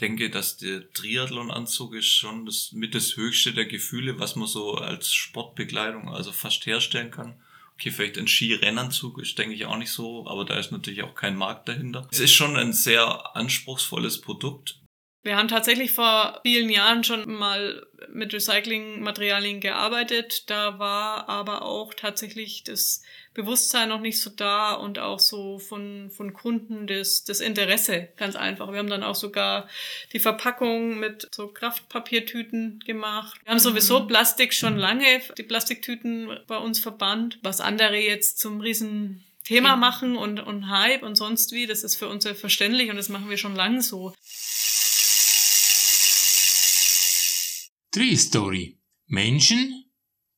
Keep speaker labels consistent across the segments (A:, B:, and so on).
A: Denke, dass der Triathlon-Anzug ist schon das mit das höchste der Gefühle, was man so als Sportbekleidung also fast herstellen kann. Okay, vielleicht ein Skirennanzug ist, denke ich, auch nicht so, aber da ist natürlich auch kein Markt dahinter. Es ist schon ein sehr anspruchsvolles Produkt.
B: Wir haben tatsächlich vor vielen Jahren schon mal mit Recyclingmaterialien gearbeitet. Da war aber auch tatsächlich das Bewusstsein noch nicht so da und auch so von, von Kunden das, das Interesse ganz einfach. Wir haben dann auch sogar die Verpackung mit so Kraftpapiertüten gemacht. Wir haben sowieso mhm. Plastik schon lange, die Plastiktüten bei uns verbannt. Was andere jetzt zum riesen Thema machen und, und Hype und sonst wie, das ist für uns selbstverständlich und das machen wir schon lange so.
C: Tree Story. Menschen,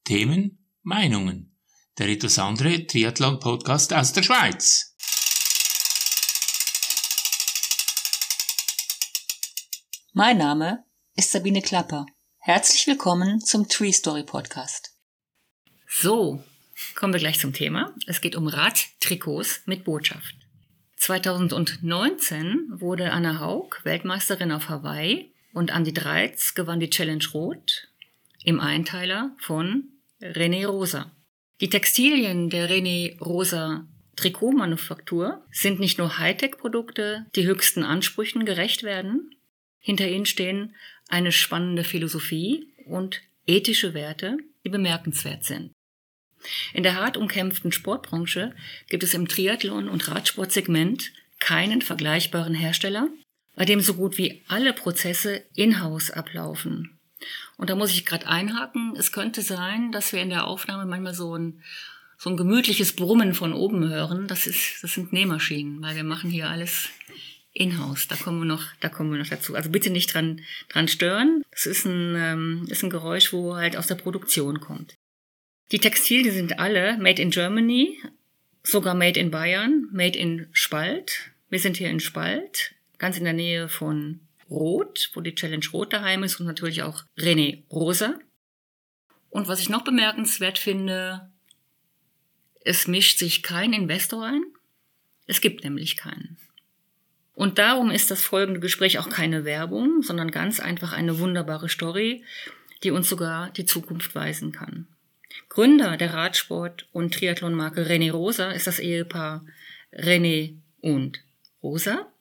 C: Themen, Meinungen. Der etwas andere Triathlon-Podcast aus der Schweiz.
D: Mein Name ist Sabine Klapper. Herzlich willkommen zum Tree Story Podcast. So, kommen wir gleich zum Thema. Es geht um Radtrikots mit Botschaft. 2019 wurde Anna Haug Weltmeisterin auf Hawaii und Andi Dreiz gewann die Challenge Rot im Einteiler von René Rosa. Die Textilien der René Rosa Trikotmanufaktur sind nicht nur Hightech-Produkte, die höchsten Ansprüchen gerecht werden. Hinter ihnen stehen eine spannende Philosophie und ethische Werte, die bemerkenswert sind. In der hart umkämpften Sportbranche gibt es im Triathlon- und Radsportsegment keinen vergleichbaren Hersteller, bei dem so gut wie alle Prozesse in-house ablaufen. Und da muss ich gerade einhaken. Es könnte sein, dass wir in der Aufnahme manchmal so ein, so ein gemütliches Brummen von oben hören. Das ist, das sind Nähmaschinen, weil wir machen hier alles in-house. Da kommen wir noch, da kommen wir noch dazu. Also bitte nicht dran, dran stören. Das ist ein, ähm, ist ein Geräusch, wo halt aus der Produktion kommt. Die Textilien sind alle made in Germany, sogar made in Bayern, made in Spalt. Wir sind hier in Spalt ganz in der Nähe von Rot, wo die Challenge Rot daheim ist und natürlich auch René Rosa. Und was ich noch bemerkenswert finde, es mischt sich kein Investor ein. Es gibt nämlich keinen. Und darum ist das folgende Gespräch auch keine Werbung, sondern ganz einfach eine wunderbare Story, die uns sogar die Zukunft weisen kann. Gründer der Radsport- und Triathlonmarke René Rosa ist das Ehepaar René und Rosa.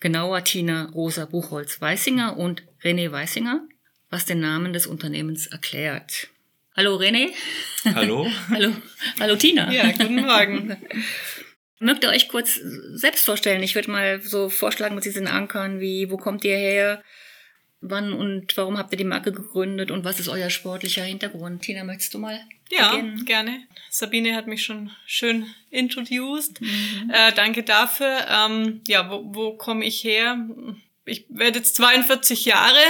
D: Genauer Tina Rosa Buchholz-Weißinger und René Weißinger, was den Namen des Unternehmens erklärt. Hallo René.
A: Hallo.
D: hallo, hallo Tina.
B: Ja, guten Morgen.
D: Mögt ihr euch kurz selbst vorstellen? Ich würde mal so vorschlagen, was Sie sind ankern, wie, wo kommt ihr her? Wann und warum habt ihr die Marke gegründet und was ist euer sportlicher Hintergrund? Tina, möchtest du mal?
B: Ja, beginnen? gerne. Sabine hat mich schon schön introduced. Mhm. Äh, danke dafür. Ähm, ja, wo, wo komme ich her? Ich werde jetzt 42 Jahre,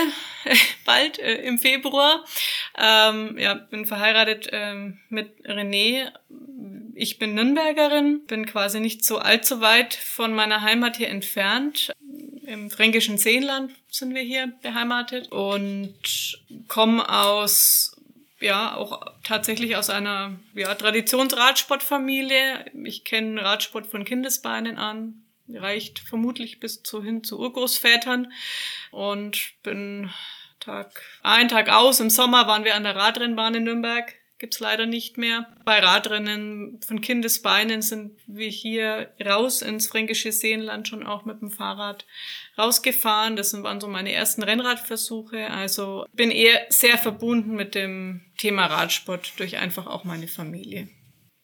B: bald äh, im Februar. Ähm, ja, bin verheiratet ähm, mit René. Ich bin Nürnbergerin, bin quasi nicht so allzu weit von meiner Heimat hier entfernt. Im fränkischen Seenland sind wir hier beheimatet und komme aus ja auch tatsächlich aus einer ja, Traditionsradsportfamilie. Ich kenne Radsport von Kindesbeinen an, reicht vermutlich bis zu hin zu Urgroßvätern und bin Tag ein Tag aus. Im Sommer waren wir an der Radrennbahn in Nürnberg gibt's leider nicht mehr. Bei Radrennen von Kindesbeinen sind wir hier raus ins fränkische Seenland schon auch mit dem Fahrrad rausgefahren. Das waren so meine ersten Rennradversuche. Also bin eher sehr verbunden mit dem Thema Radsport durch einfach auch meine Familie.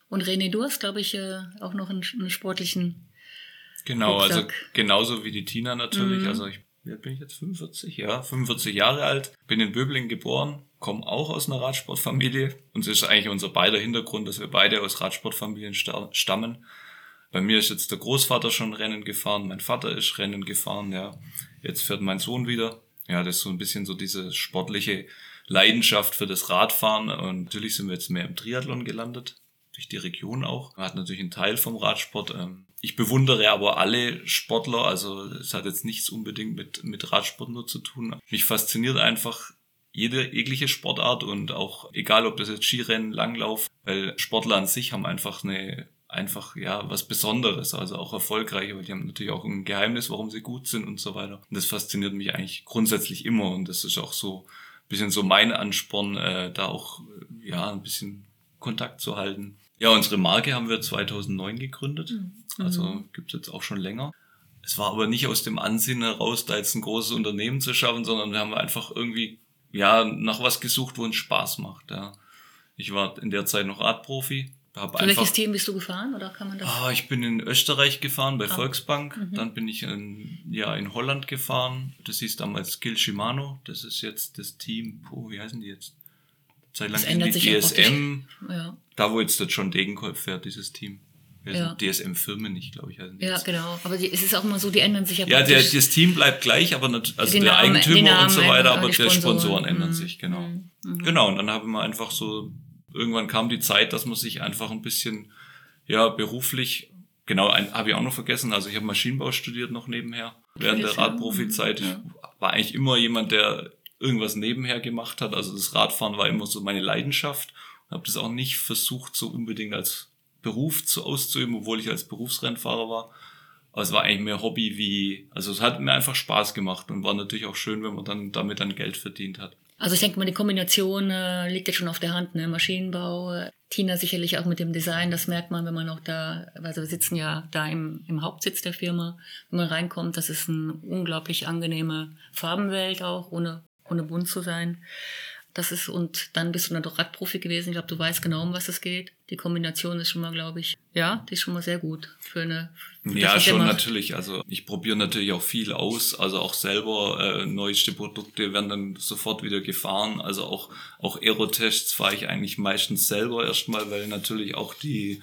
D: Und René, du hast, glaube ich, äh, auch noch einen, einen sportlichen.
A: Genau, also Rucksack. also genauso wie die Tina natürlich. Mhm. Also ich wie alt bin ich jetzt? 45? Ja, 45 Jahre alt. Bin in Böbling geboren, komme auch aus einer Radsportfamilie. Und es ist eigentlich unser beider Hintergrund, dass wir beide aus Radsportfamilien stammen. Bei mir ist jetzt der Großvater schon Rennen gefahren, mein Vater ist Rennen gefahren, ja. Jetzt fährt mein Sohn wieder. Ja, das ist so ein bisschen so diese sportliche Leidenschaft für das Radfahren. Und natürlich sind wir jetzt mehr im Triathlon gelandet durch die Region auch. Man hat natürlich einen Teil vom Radsport. Ähm, ich bewundere aber alle Sportler, also es hat jetzt nichts unbedingt mit, mit Radsport nur zu tun. Mich fasziniert einfach jede jegliche Sportart und auch egal ob das jetzt Skirennen, Langlauf, weil Sportler an sich haben einfach eine einfach ja was Besonderes, also auch erfolgreich, weil die haben natürlich auch ein Geheimnis, warum sie gut sind und so weiter. Und das fasziniert mich eigentlich grundsätzlich immer und das ist auch so ein bisschen so mein Ansporn, äh, da auch ja ein bisschen Kontakt zu halten. Ja, unsere Marke haben wir 2009 gegründet, mhm. also gibt's jetzt auch schon länger. Es war aber nicht aus dem Ansinnen heraus, da jetzt ein großes Unternehmen zu schaffen, sondern wir haben einfach irgendwie ja nach was gesucht, wo uns Spaß macht. Ja. Ich war in der Zeit noch Radprofi.
D: Hab Für welches Team bist du gefahren oder kann man das?
A: Ah, ich bin in Österreich gefahren bei ah. Volksbank. Mhm. Dann bin ich in, ja in Holland gefahren. Das hieß damals Skill Shimano. Das ist jetzt das Team. Puh, wie heißen die jetzt? Zeit lang die DSM. Ja. Da wo jetzt der John Degenkolb fährt, dieses Team. Ja. DSM Firmen nicht, glaube ich.
D: Also ja, genau. Aber die, es ist auch immer so, die ändern sich
A: ja Ja, der, das Team bleibt gleich, aber nicht, also der Namen, Eigentümer und so weiter, aber die Sponsoren, ändern mhm. sich, genau. Mhm. mhm. Genau, und dann haben wir einfach so, irgendwann kam die Zeit, dass man sich einfach ein bisschen, ja, beruflich, genau, habe ich auch noch vergessen, also ich habe Maschinenbau studiert noch nebenher, während der Radprofi-Zeit. Ja. Ich war eigentlich immer jemand, der irgendwas nebenher gemacht hat, also das Radfahren war immer so meine Leidenschaft und habe das auch nicht versucht, so unbedingt als Beruf zu auszuüben, obwohl ich als Berufsrennfahrer war. Aber es war eigentlich mehr Hobby wie, also es hat mir einfach Spaß gemacht und war natürlich auch schön, wenn man dann damit dann Geld verdient hat.
D: Also ich denke mal, die Kombination äh, liegt jetzt schon auf der Hand, ne? Maschinenbau, äh, Tina sicherlich auch mit dem Design, das merkt man, wenn man auch da, also wir sitzen ja da im, im Hauptsitz der Firma, wenn man reinkommt, das ist eine unglaublich angenehme Farbenwelt auch, ohne, ohne bunt zu sein. Das ist, und dann bist du dann doch Radprofi gewesen. Ich glaube, du weißt genau, um was es geht. Die Kombination ist schon mal, glaube ich, ja, die ist schon mal sehr gut für eine.
A: Für ja, schon natürlich. Also ich probiere natürlich auch viel aus. Also auch selber äh, neueste Produkte werden dann sofort wieder gefahren. Also auch, auch Aerotests fahre ich eigentlich meistens selber erstmal, weil natürlich auch die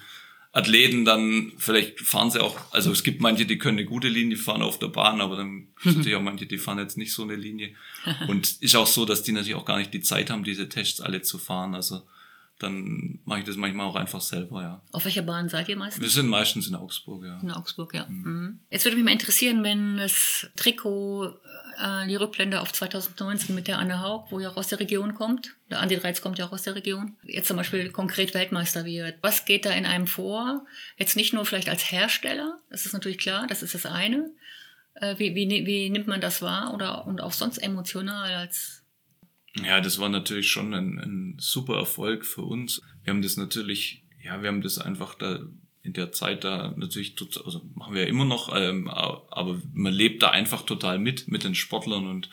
A: Athleten dann, vielleicht fahren sie auch, also es gibt manche, die können eine gute Linie fahren auf der Bahn, aber dann sind natürlich auch manche, die fahren jetzt nicht so eine Linie. Und ist auch so, dass die natürlich auch gar nicht die Zeit haben, diese Tests alle zu fahren. Also dann mache ich das manchmal auch einfach selber, ja.
D: Auf welcher Bahn seid ihr meistens?
A: Wir sind meistens in Augsburg, ja.
D: In Augsburg, ja. Mhm. mhm. Jetzt würde mich mal interessieren, wenn das Trikot äh, die Rückblende auf 2019 mit der Anne Haug, wo ja auch aus der Region kommt. Der Andi Reitz kommt ja auch aus der Region. Jetzt zum Beispiel konkret Weltmeister wird. Was geht da in einem vor? Jetzt nicht nur vielleicht als Hersteller, das ist natürlich klar, das ist das eine. Äh, wie, wie, wie nimmt man das wahr oder und auch sonst emotional als
A: ja, das war natürlich schon ein, ein super Erfolg für uns. Wir haben das natürlich, ja, wir haben das einfach da in der Zeit da natürlich, also machen wir ja immer noch, ähm, aber man lebt da einfach total mit, mit den Sportlern und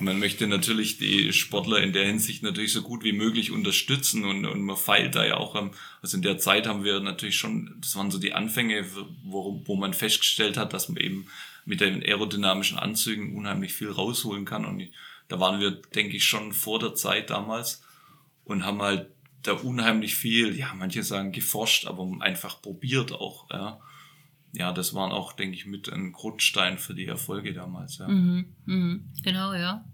A: man möchte natürlich die Sportler in der Hinsicht natürlich so gut wie möglich unterstützen und, und man feilt da ja auch, also in der Zeit haben wir natürlich schon, das waren so die Anfänge, wo, wo man festgestellt hat, dass man eben mit den aerodynamischen Anzügen unheimlich viel rausholen kann und da waren wir, denke ich, schon vor der Zeit damals und haben halt da unheimlich viel, ja, manche sagen geforscht, aber einfach probiert auch, ja. Ja, das waren auch, denke ich, mit ein Grundstein für die Erfolge damals, ja.
D: Mhm, mhm, genau, ja.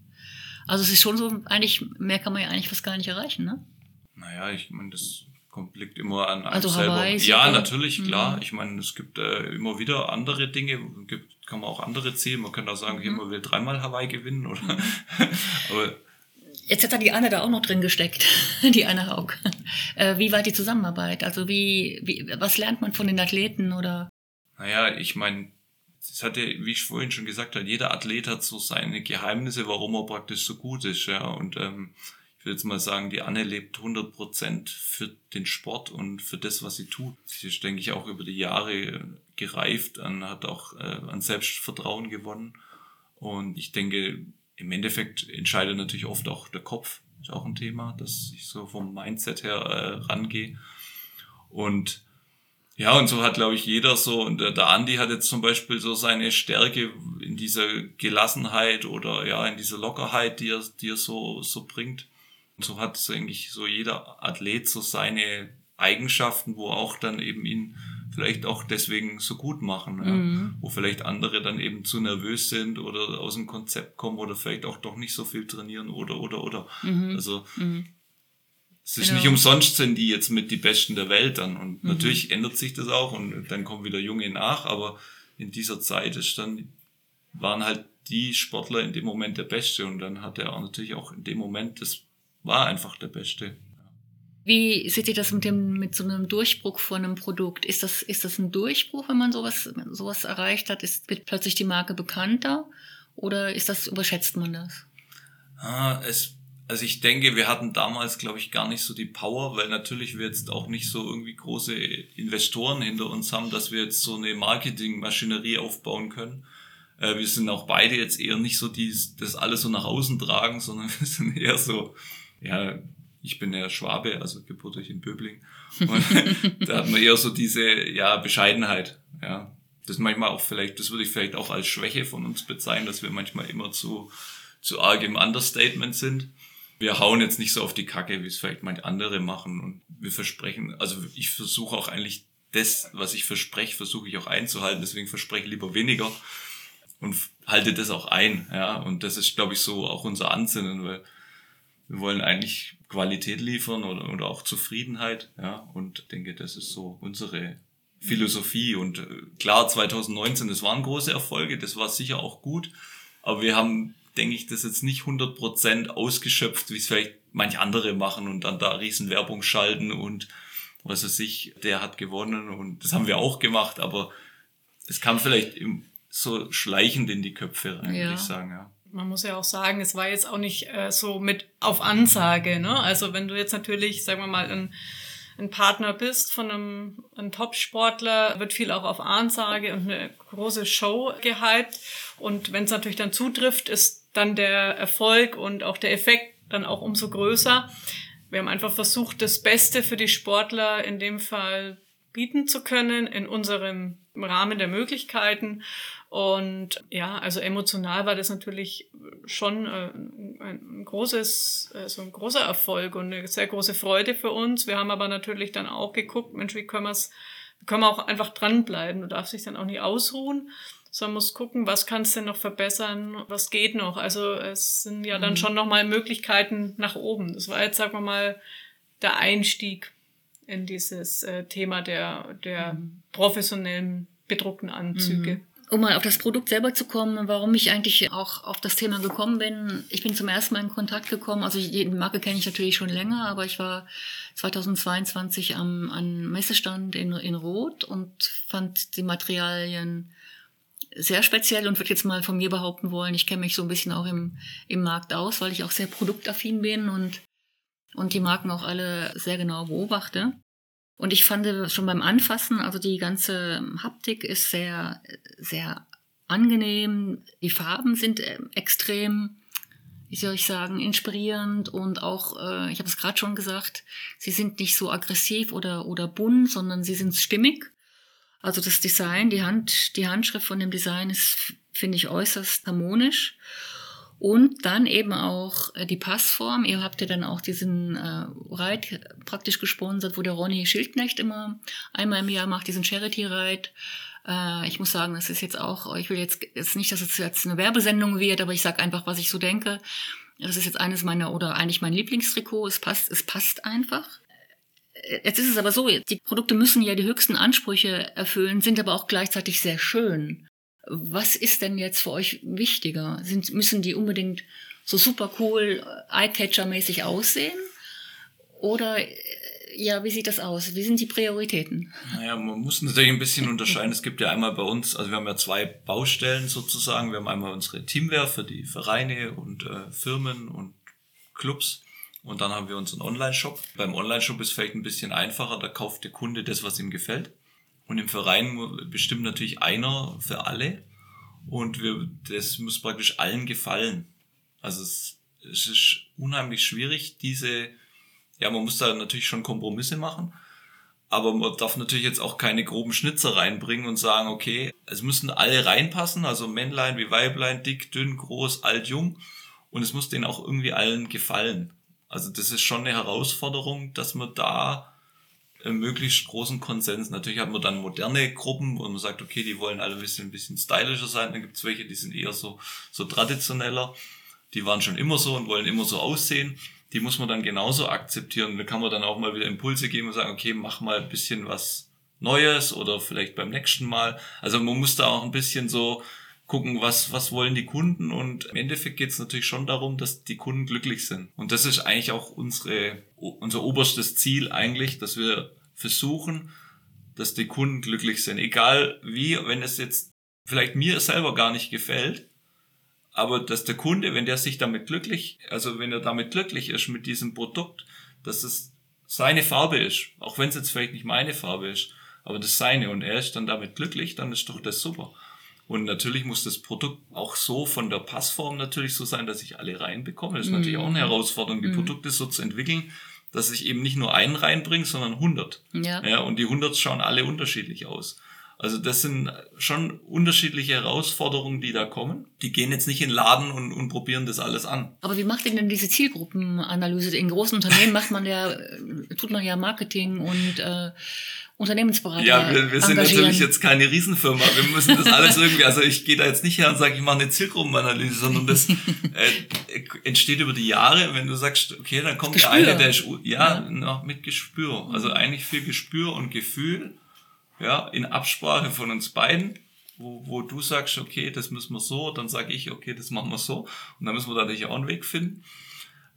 D: Also es ist schon so, eigentlich, mehr kann man ja eigentlich fast gar nicht erreichen, ne?
A: Naja, ich meine, das liegt immer an einem also selber. Hawaii, ja, natürlich, mhm. klar. Ich meine, es gibt äh, immer wieder andere Dinge, gibt, kann man auch andere ziehen. Man könnte auch sagen, mhm. hier, man will dreimal Hawaii gewinnen, oder? Mhm.
D: Aber Jetzt hat da die Anne da auch noch drin gesteckt, die Anne Haug. Äh, wie war die Zusammenarbeit? Also wie, wie, was lernt man von den Athleten oder?
A: Naja, ich meine, das hatte, wie ich vorhin schon gesagt habe, jeder Athlet hat so seine Geheimnisse, warum er praktisch so gut ist, ja. Und ähm, ich würde jetzt mal sagen, die Anne lebt 100 Prozent für den Sport und für das, was sie tut. Sie ist, denke ich, auch über die Jahre gereift, und hat auch äh, an Selbstvertrauen gewonnen. Und ich denke, im Endeffekt entscheidet natürlich oft auch der Kopf, ist auch ein Thema, dass ich so vom Mindset her äh, rangehe. Und ja, und so hat, glaube ich, jeder so, und der, der Andi hat jetzt zum Beispiel so seine Stärke in dieser Gelassenheit oder ja, in dieser Lockerheit, die er, die er so, so bringt. Und so hat so eigentlich so jeder Athlet so seine Eigenschaften, wo auch dann eben ihn vielleicht auch deswegen so gut machen, ja. mhm. wo vielleicht andere dann eben zu nervös sind oder aus dem Konzept kommen oder vielleicht auch doch nicht so viel trainieren oder oder oder. Mhm. Also mhm. es ist genau. nicht umsonst sind die jetzt mit die Besten der Welt dann und mhm. natürlich ändert sich das auch und dann kommen wieder Junge nach, aber in dieser Zeit ist dann waren halt die Sportler in dem Moment der Beste und dann hat er auch natürlich auch in dem Moment das war einfach der Beste.
D: Wie seht ihr das mit dem, mit so einem Durchbruch von einem Produkt? Ist das, ist das ein Durchbruch, wenn man sowas, sowas erreicht hat? Ist, wird plötzlich die Marke bekannter? Oder ist das, überschätzt man das?
A: Ah, es, also ich denke, wir hatten damals, glaube ich, gar nicht so die Power, weil natürlich wir jetzt auch nicht so irgendwie große Investoren hinter uns haben, dass wir jetzt so eine Marketingmaschinerie aufbauen können. Äh, wir sind auch beide jetzt eher nicht so die, das alles so nach außen tragen, sondern wir sind eher so, ja, ich bin ja Schwabe, also geburtlich in Böbling. Und da hat man eher so diese, ja, Bescheidenheit, ja. Das manchmal auch vielleicht, das würde ich vielleicht auch als Schwäche von uns bezeichnen, dass wir manchmal immer zu, zu arg im Understatement sind. Wir hauen jetzt nicht so auf die Kacke, wie es vielleicht manche andere machen und wir versprechen, also ich versuche auch eigentlich das, was ich verspreche, versuche ich auch einzuhalten, deswegen verspreche ich lieber weniger und halte das auch ein, ja. Und das ist, glaube ich, so auch unser Ansinnen, weil wir wollen eigentlich Qualität liefern oder, oder auch Zufriedenheit, ja. Und denke, das ist so unsere Philosophie. Und äh, klar, 2019, das waren große Erfolge, das war sicher auch gut, aber wir haben, denke ich, das jetzt nicht 100% ausgeschöpft, wie es vielleicht manche andere machen und dann da riesen Werbung schalten und was weiß ich, der hat gewonnen und das haben wir auch gemacht, aber es kam vielleicht im so schleichend in die Köpfe rein, ja. würde ich sagen, ja.
B: Man muss ja auch sagen, es war jetzt auch nicht äh, so mit auf Ansage, ne? Also wenn du jetzt natürlich, sagen wir mal, ein, ein Partner bist von einem, einem Top-Sportler, wird viel auch auf Ansage und eine große Show gehypt. Und wenn es natürlich dann zutrifft, ist dann der Erfolg und auch der Effekt dann auch umso größer. Wir haben einfach versucht, das Beste für die Sportler in dem Fall bieten zu können in unserem Rahmen der Möglichkeiten und ja, also emotional war das natürlich schon äh, ein großes, also ein großer Erfolg und eine sehr große Freude für uns. Wir haben aber natürlich dann auch geguckt, Mensch, wie können wir es, können wir auch einfach dranbleiben. Du darfst dich dann auch nicht ausruhen, sondern musst gucken, was kannst du denn noch verbessern, was geht noch. Also es sind ja dann mhm. schon nochmal Möglichkeiten nach oben. Das war jetzt, sagen wir mal, der Einstieg in dieses äh, Thema der, der mhm. professionellen bedruckten Anzüge. Mhm.
D: Um mal auf das Produkt selber zu kommen, warum ich eigentlich auch auf das Thema gekommen bin. Ich bin zum ersten Mal in Kontakt gekommen. Also die Marke kenne ich natürlich schon länger, aber ich war 2022 am, am Messestand in, in Rot und fand die Materialien sehr speziell und würde jetzt mal von mir behaupten wollen, ich kenne mich so ein bisschen auch im, im Markt aus, weil ich auch sehr produktaffin bin und, und die Marken auch alle sehr genau beobachte. Und ich fand schon beim Anfassen, also die ganze Haptik ist sehr, sehr angenehm. Die Farben sind äh, extrem, wie soll ich sagen, inspirierend und auch, äh, ich habe es gerade schon gesagt, sie sind nicht so aggressiv oder, oder bunt, sondern sie sind stimmig. Also das Design, die Hand, die Handschrift von dem Design ist, finde ich, äußerst harmonisch. Und dann eben auch äh, die Passform. Ihr habt ja dann auch diesen äh, Reit praktisch gesponsert, wo der Ronny Schildknecht immer einmal im Jahr macht, diesen Charity-Reit. Äh, ich muss sagen, das ist jetzt auch, ich will jetzt, jetzt nicht, dass es jetzt eine Werbesendung wird, aber ich sage einfach, was ich so denke. Das ist jetzt eines meiner, oder eigentlich mein Lieblingstrikot. Es passt, es passt einfach. Äh, jetzt ist es aber so, die Produkte müssen ja die höchsten Ansprüche erfüllen, sind aber auch gleichzeitig sehr schön. Was ist denn jetzt für euch wichtiger? Sind, müssen die unbedingt so super cool, äh, Eyecatcher-mäßig aussehen? Oder äh, ja, wie sieht das aus? Wie sind die Prioritäten?
A: Naja, man muss natürlich ein bisschen unterscheiden. Es gibt ja einmal bei uns, also wir haben ja zwei Baustellen sozusagen. Wir haben einmal unsere Teamwear für die Vereine und äh, Firmen und Clubs. Und dann haben wir unseren Online-Shop. Beim Online-Shop ist vielleicht ein bisschen einfacher. Da kauft der Kunde das, was ihm gefällt. Und im Verein bestimmt natürlich einer für alle. Und wir, das muss praktisch allen gefallen. Also es, es ist unheimlich schwierig, diese, ja, man muss da natürlich schon Kompromisse machen. Aber man darf natürlich jetzt auch keine groben Schnitzer reinbringen und sagen, okay, es müssen alle reinpassen, also Männlein wie Weiblein, dick, dünn, groß, alt, jung. Und es muss denen auch irgendwie allen gefallen. Also das ist schon eine Herausforderung, dass man da möglichst großen Konsens. Natürlich hat man dann moderne Gruppen, wo man sagt, okay, die wollen alle ein bisschen, ein bisschen stylischer sein. Dann gibt es welche, die sind eher so, so traditioneller. Die waren schon immer so und wollen immer so aussehen. Die muss man dann genauso akzeptieren. Da kann man dann auch mal wieder Impulse geben und sagen, okay, mach mal ein bisschen was Neues oder vielleicht beim nächsten Mal. Also man muss da auch ein bisschen so gucken, was, was wollen die Kunden und im Endeffekt geht es natürlich schon darum, dass die Kunden glücklich sind. Und das ist eigentlich auch unsere, unser oberstes Ziel eigentlich, dass wir versuchen, dass die Kunden glücklich sind. Egal wie, wenn es jetzt vielleicht mir selber gar nicht gefällt, aber dass der Kunde, wenn der sich damit glücklich, also wenn er damit glücklich ist mit diesem Produkt, dass es seine Farbe ist, auch wenn es jetzt vielleicht nicht meine Farbe ist, aber das seine und er ist dann damit glücklich, dann ist doch das super. Und natürlich muss das Produkt auch so von der Passform natürlich so sein, dass ich alle reinbekomme. Das ist mm. natürlich auch eine. Herausforderung, die mm. Produkte so zu entwickeln, dass ich eben nicht nur einen reinbringe, sondern 100. Ja. ja. Und die 100 schauen alle unterschiedlich aus. Also das sind schon unterschiedliche Herausforderungen, die da kommen. Die gehen jetzt nicht in den Laden und, und probieren das alles an.
D: Aber wie macht ihr denn diese Zielgruppenanalyse? In großen Unternehmen macht man ja, tut man ja Marketing und äh, Unternehmensberater.
A: Ja, wir, wir sind natürlich jetzt keine Riesenfirma. Wir müssen das alles irgendwie, also ich gehe da jetzt nicht her und sage, ich mache eine Zielgruppenanalyse, sondern das äh, entsteht über die Jahre, wenn du sagst, okay, dann kommt der eine, der ist ja, ja. Noch mit Gespür. Also eigentlich viel Gespür und Gefühl ja, in Absprache von uns beiden, wo, wo du sagst, okay, das müssen wir so, dann sage ich, okay, das machen wir so. Und dann müssen wir da natürlich auch einen Weg finden.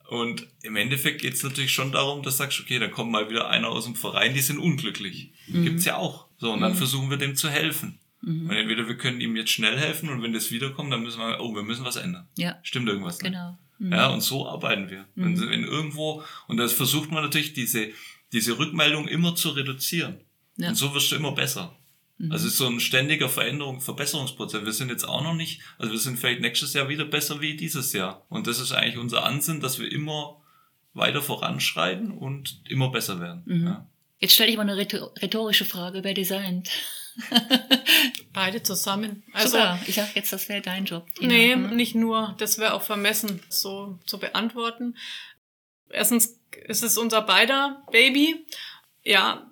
A: Und im Endeffekt geht es natürlich schon darum, dass du sagst, okay, dann kommt mal wieder einer aus dem Verein, die sind unglücklich. Mhm. Gibt's ja auch. So, und dann mhm. versuchen wir dem zu helfen. Mhm. Und entweder wir können ihm jetzt schnell helfen und wenn das wiederkommt, dann müssen wir, oh, wir müssen was ändern. Ja. Stimmt irgendwas. Genau. Mhm. Ja, und so arbeiten wir. Wenn, mhm. wenn irgendwo, und das versucht man natürlich, diese, diese Rückmeldung immer zu reduzieren. Ja. Und so wirst du immer besser. Mhm. Also es ist so ein ständiger Veränderung, Verbesserungsprozess. Wir sind jetzt auch noch nicht, also wir sind vielleicht nächstes Jahr wieder besser wie dieses Jahr. Und das ist eigentlich unser Ansinn, dass wir immer weiter voranschreiten und immer besser werden. Mhm. Ja.
D: Jetzt stelle ich mal eine rhetorische Frage, wer designt?
B: Beide zusammen.
D: Also, Super. ich sag jetzt, das wäre dein Job.
B: Tina. Nee, mhm. nicht nur. Das wäre auch vermessen, so zu beantworten. Erstens ist es unser beider Baby. Ja,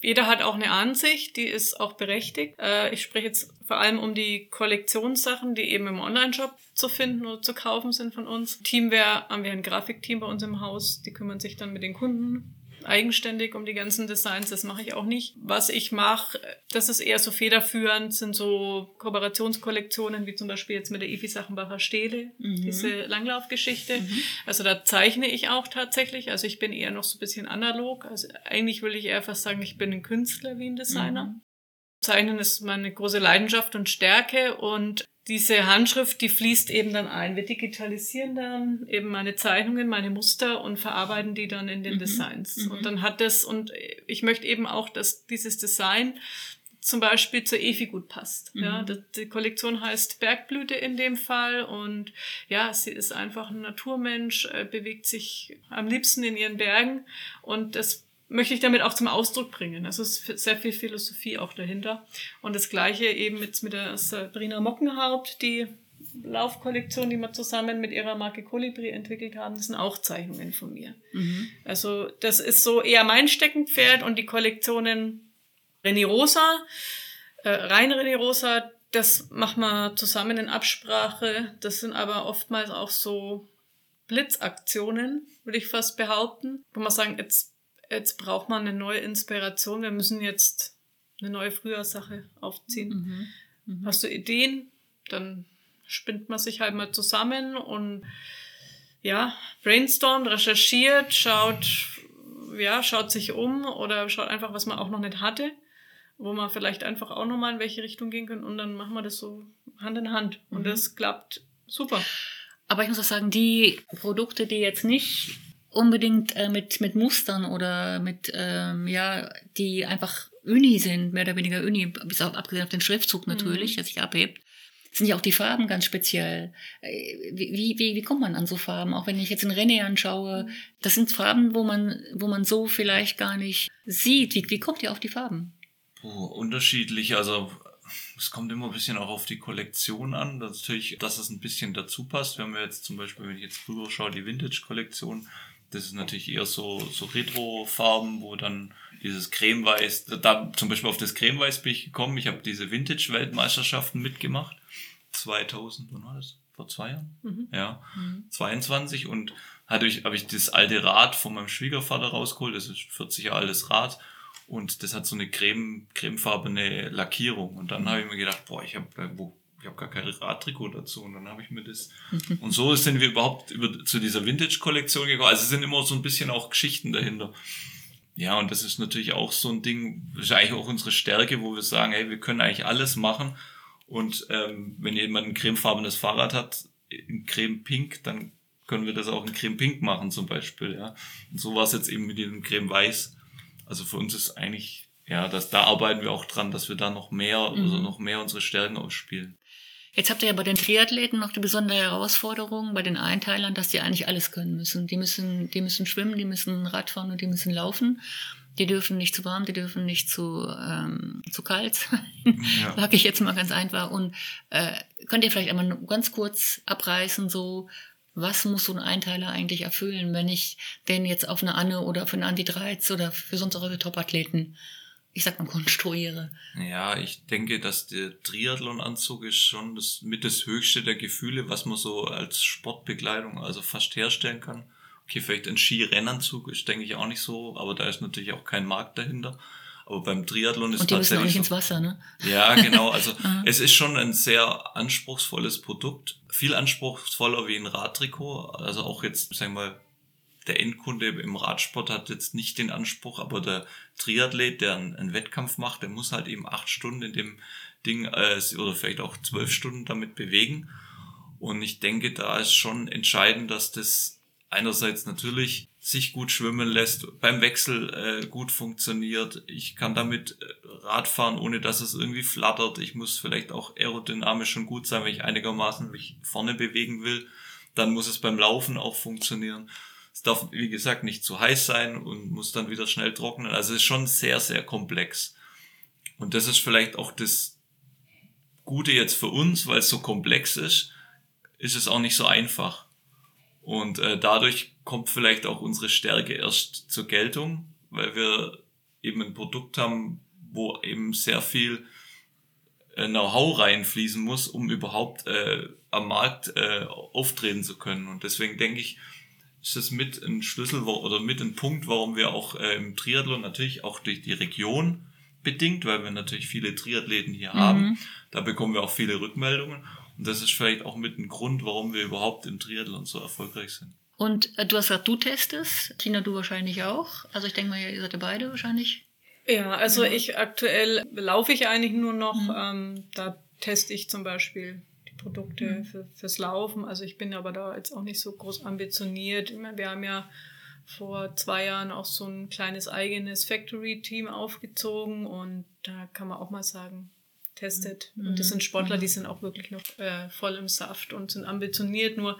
B: jeder hat auch eine Ansicht, die ist auch berechtigt. Äh, ich spreche jetzt vor allem um die Kollektionssachen, die eben im Online-Shop zu finden oder zu kaufen sind von uns. Teamware haben wir ein Grafikteam bei uns im Haus, die kümmern sich dann mit den Kunden eigenständig um die ganzen Designs. Das mache ich auch nicht. Was ich mache, das ist eher so federführend, sind so Kooperationskollektionen, wie zum Beispiel jetzt mit der Evi Sachenbacher Stele, mhm. diese Langlaufgeschichte. Mhm. Also da zeichne ich auch tatsächlich. Also ich bin eher noch so ein bisschen analog. Also eigentlich will ich eher fast sagen, ich bin ein Künstler wie ein Designer. Mhm. Zeichnen ist meine große Leidenschaft und Stärke und diese Handschrift, die fließt eben dann ein. Wir digitalisieren dann eben meine Zeichnungen, meine Muster und verarbeiten die dann in den mhm. Designs. Mhm. Und dann hat das, und ich möchte eben auch, dass dieses Design zum Beispiel zur Efi gut passt. Mhm. Ja, die Kollektion heißt Bergblüte in dem Fall und ja, sie ist einfach ein Naturmensch, äh, bewegt sich am liebsten in ihren Bergen und das möchte ich damit auch zum Ausdruck bringen. Also es ist sehr viel Philosophie auch dahinter. Und das Gleiche eben mit, mit der Sabrina Mockenhaupt, die Laufkollektion, die wir zusammen mit ihrer Marke Colibri entwickelt haben, das sind auch Zeichnungen von mir. Mhm. Also das ist so eher mein Steckenpferd und die Kollektionen René Rosa, äh, rein René Rosa, das machen wir zusammen in Absprache. Das sind aber oftmals auch so Blitzaktionen, würde ich fast behaupten, wo man sagen, jetzt jetzt braucht man eine neue Inspiration. Wir müssen jetzt eine neue Frühjahrssache aufziehen. Mhm. Mhm. Hast du Ideen? Dann spinnt man sich halt mal zusammen und ja, brainstormt, recherchiert, schaut, ja, schaut sich um oder schaut einfach, was man auch noch nicht hatte, wo man vielleicht einfach auch nochmal in welche Richtung gehen kann und dann machen wir das so Hand in Hand. Und mhm. das klappt super.
D: Aber ich muss auch sagen, die Produkte, die jetzt nicht unbedingt äh, mit, mit Mustern oder mit, ähm, ja, die einfach Uni sind, mehr oder weniger Uni, bis auf, abgesehen auf den Schriftzug natürlich, mhm. der sich abhebt, sind ja auch die Farben ganz speziell. Äh, wie, wie, wie kommt man an so Farben? Auch wenn ich jetzt in René anschaue, das sind Farben, wo man, wo man so vielleicht gar nicht sieht. Wie, wie kommt ihr auf die Farben?
A: Oh, unterschiedlich. Also es kommt immer ein bisschen auch auf die Kollektion an. Das natürlich, dass es ein bisschen dazu passt. Wir haben jetzt zum Beispiel, wenn ich jetzt rüber schaue, die Vintage-Kollektion, das ist natürlich eher so, so Retro-Farben, wo dann dieses Cremeweiß, da zum Beispiel auf das Cremeweiß bin ich gekommen. Ich habe diese Vintage-Weltmeisterschaften mitgemacht. 2000, wann war das? Vor zwei Jahren? Mhm. Ja, mhm. 22 und hatte ich, habe ich das alte Rad von meinem Schwiegervater rausgeholt. Das ist 40 Jahre altes Rad und das hat so eine creme, cremefarbene Lackierung. Und dann habe ich mir gedacht, boah, ich habe, wo ich habe gar kein Radtrikot dazu. Und dann habe ich mir das. und so sind wir überhaupt über, zu dieser Vintage-Kollektion gekommen. Also es sind immer so ein bisschen auch Geschichten dahinter. Ja, und das ist natürlich auch so ein Ding, das ist eigentlich auch unsere Stärke, wo wir sagen, hey, wir können eigentlich alles machen. Und ähm, wenn jemand ein cremefarbenes Fahrrad hat, in Creme Pink, dann können wir das auch in Creme Pink machen zum Beispiel. Ja. Und so war es jetzt eben mit dem Creme Weiß. Also für uns ist eigentlich, ja, das, da arbeiten wir auch dran, dass wir da noch mehr, mhm. also noch mehr unsere Stärken ausspielen.
D: Jetzt habt ihr ja bei den Triathleten noch die besondere Herausforderung bei den Einteilern, dass die eigentlich alles können müssen. Die müssen, die müssen schwimmen, die müssen Radfahren und die müssen laufen. Die dürfen nicht zu warm, die dürfen nicht zu, ähm, zu kalt sein, ja. sage ich jetzt mal ganz einfach. Und äh, könnt ihr vielleicht einmal ganz kurz abreißen, so was muss so ein Einteiler eigentlich erfüllen, wenn ich den jetzt auf eine Anne oder für einen Anti 13 oder für sonst eure Top-Athleten ich sag mal, konstruiere.
A: Ja, ich denke, dass der Triathlon-Anzug ist schon das, mit das höchste der Gefühle, was man so als Sportbekleidung also fast herstellen kann. Okay, vielleicht ein Skirennanzug ist, denke ich, auch nicht so, aber da ist natürlich auch kein Markt dahinter. Aber beim Triathlon ist
D: Und die müssen auch nicht ins Wasser, ne?
A: Ja, genau. Also es ist schon ein sehr anspruchsvolles Produkt. Viel anspruchsvoller wie ein Radtrikot. Also auch jetzt, sagen wir mal, der Endkunde im Radsport hat jetzt nicht den Anspruch, aber der Triathlet, der einen, einen Wettkampf macht, der muss halt eben acht Stunden in dem Ding äh, oder vielleicht auch zwölf Stunden damit bewegen. Und ich denke, da ist schon entscheidend, dass das einerseits natürlich sich gut schwimmen lässt, beim Wechsel äh, gut funktioniert. Ich kann damit äh, Radfahren, ohne dass es irgendwie flattert. Ich muss vielleicht auch aerodynamisch schon gut sein, wenn ich einigermaßen mich vorne bewegen will. Dann muss es beim Laufen auch funktionieren. Es darf, wie gesagt, nicht zu heiß sein und muss dann wieder schnell trocknen. Also es ist schon sehr, sehr komplex. Und das ist vielleicht auch das Gute jetzt für uns, weil es so komplex ist, ist es auch nicht so einfach. Und äh, dadurch kommt vielleicht auch unsere Stärke erst zur Geltung, weil wir eben ein Produkt haben, wo eben sehr viel äh, Know-how reinfließen muss, um überhaupt äh, am Markt äh, auftreten zu können. Und deswegen denke ich, ist das mit ein Schlüssel oder mit ein Punkt, warum wir auch äh, im Triathlon natürlich auch durch die Region bedingt, weil wir natürlich viele Triathleten hier mhm. haben. Da bekommen wir auch viele Rückmeldungen. Und das ist vielleicht auch mit ein Grund, warum wir überhaupt im Triathlon so erfolgreich sind.
D: Und äh, du hast gesagt, du testest. Tina, du wahrscheinlich auch. Also ich denke mal, ihr seid ja beide wahrscheinlich.
B: Ja, also ja. ich aktuell laufe ich eigentlich nur noch. Mhm. Ähm, da teste ich zum Beispiel Produkte mhm. für, fürs Laufen. Also ich bin aber da jetzt auch nicht so groß ambitioniert. Wir haben ja vor zwei Jahren auch so ein kleines eigenes Factory-Team aufgezogen und da kann man auch mal sagen, testet. Mhm. Und das sind Sportler, die sind auch wirklich noch äh, voll im Saft und sind ambitioniert. Nur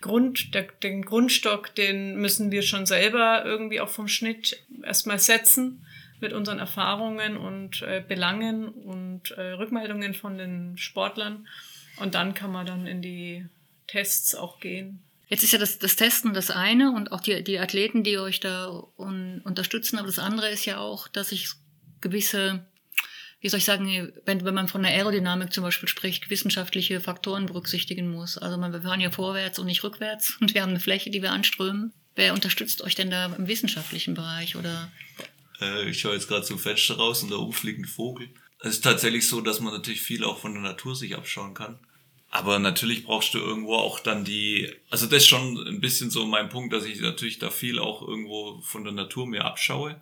B: Grund, der, den Grundstock, den müssen wir schon selber irgendwie auch vom Schnitt erstmal setzen mit unseren Erfahrungen und äh, Belangen und äh, Rückmeldungen von den Sportlern. Und dann kann man dann in die Tests auch gehen.
D: Jetzt ist ja das, das Testen das eine und auch die, die Athleten, die euch da un, unterstützen. Aber das andere ist ja auch, dass ich gewisse, wie soll ich sagen, wenn, wenn man von der Aerodynamik zum Beispiel spricht, wissenschaftliche Faktoren berücksichtigen muss. Also man, wir fahren ja vorwärts und nicht rückwärts und wir haben eine Fläche, die wir anströmen. Wer unterstützt euch denn da im wissenschaftlichen Bereich oder?
A: Äh, ich schaue jetzt gerade zum Fenster raus und da oben fliegt ein Vogel. Es ist tatsächlich so, dass man natürlich viel auch von der Natur sich abschauen kann. Aber natürlich brauchst du irgendwo auch dann die, also das ist schon ein bisschen so mein Punkt, dass ich natürlich da viel auch irgendwo von der Natur mir abschaue.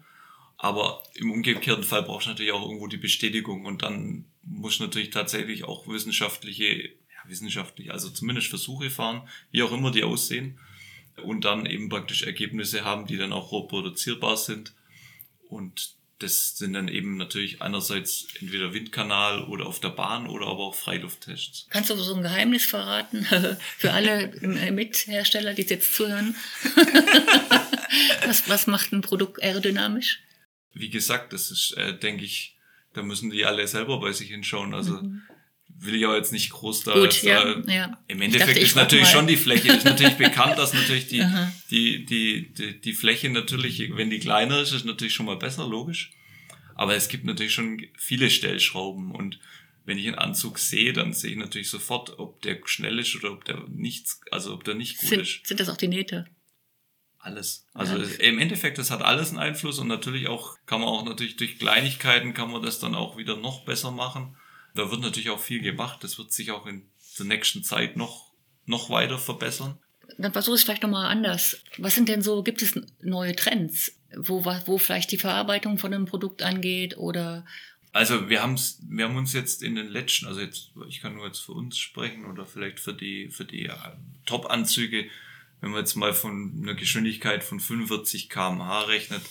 A: Aber im umgekehrten Fall brauchst du natürlich auch irgendwo die Bestätigung und dann musst du natürlich tatsächlich auch wissenschaftliche, ja, wissenschaftlich, also zumindest Versuche fahren, wie auch immer die aussehen und dann eben praktisch Ergebnisse haben, die dann auch reproduzierbar sind. Und das sind dann eben natürlich einerseits entweder Windkanal oder auf der Bahn oder aber auch Freilufttests.
D: Kannst du so ein Geheimnis verraten für alle Mithersteller, die jetzt zuhören? was, was macht ein Produkt aerodynamisch?
A: Wie gesagt, das ist, äh, denke ich, da müssen die alle selber bei sich hinschauen. Also mhm. Will ich auch jetzt nicht groß da.
D: Gut, ja, äh, ja.
A: Im Endeffekt dachte, ist natürlich schon die Fläche, ist natürlich bekannt, dass natürlich die, die, die, die, die Fläche natürlich, wenn die kleiner ist, ist natürlich schon mal besser, logisch. Aber es gibt natürlich schon viele Stellschrauben und wenn ich einen Anzug sehe, dann sehe ich natürlich sofort, ob der schnell ist oder ob der nichts, also ob der nicht gut
D: sind,
A: ist.
D: Sind das auch die Nähte?
A: Alles. Also ja. im Endeffekt, das hat alles einen Einfluss und natürlich auch kann man auch natürlich durch Kleinigkeiten kann man das dann auch wieder noch besser machen. Da wird natürlich auch viel gemacht. Das wird sich auch in der nächsten Zeit noch, noch weiter verbessern.
D: Dann versuche ich es vielleicht nochmal anders. Was sind denn so, gibt es neue Trends, wo, wo vielleicht die Verarbeitung von einem Produkt angeht oder
A: also wir haben's, wir haben uns jetzt in den letzten, also jetzt, ich kann nur jetzt für uns sprechen oder vielleicht für die, für die äh, Top-Anzüge, wenn man jetzt mal von einer Geschwindigkeit von 45 kmh rechnet,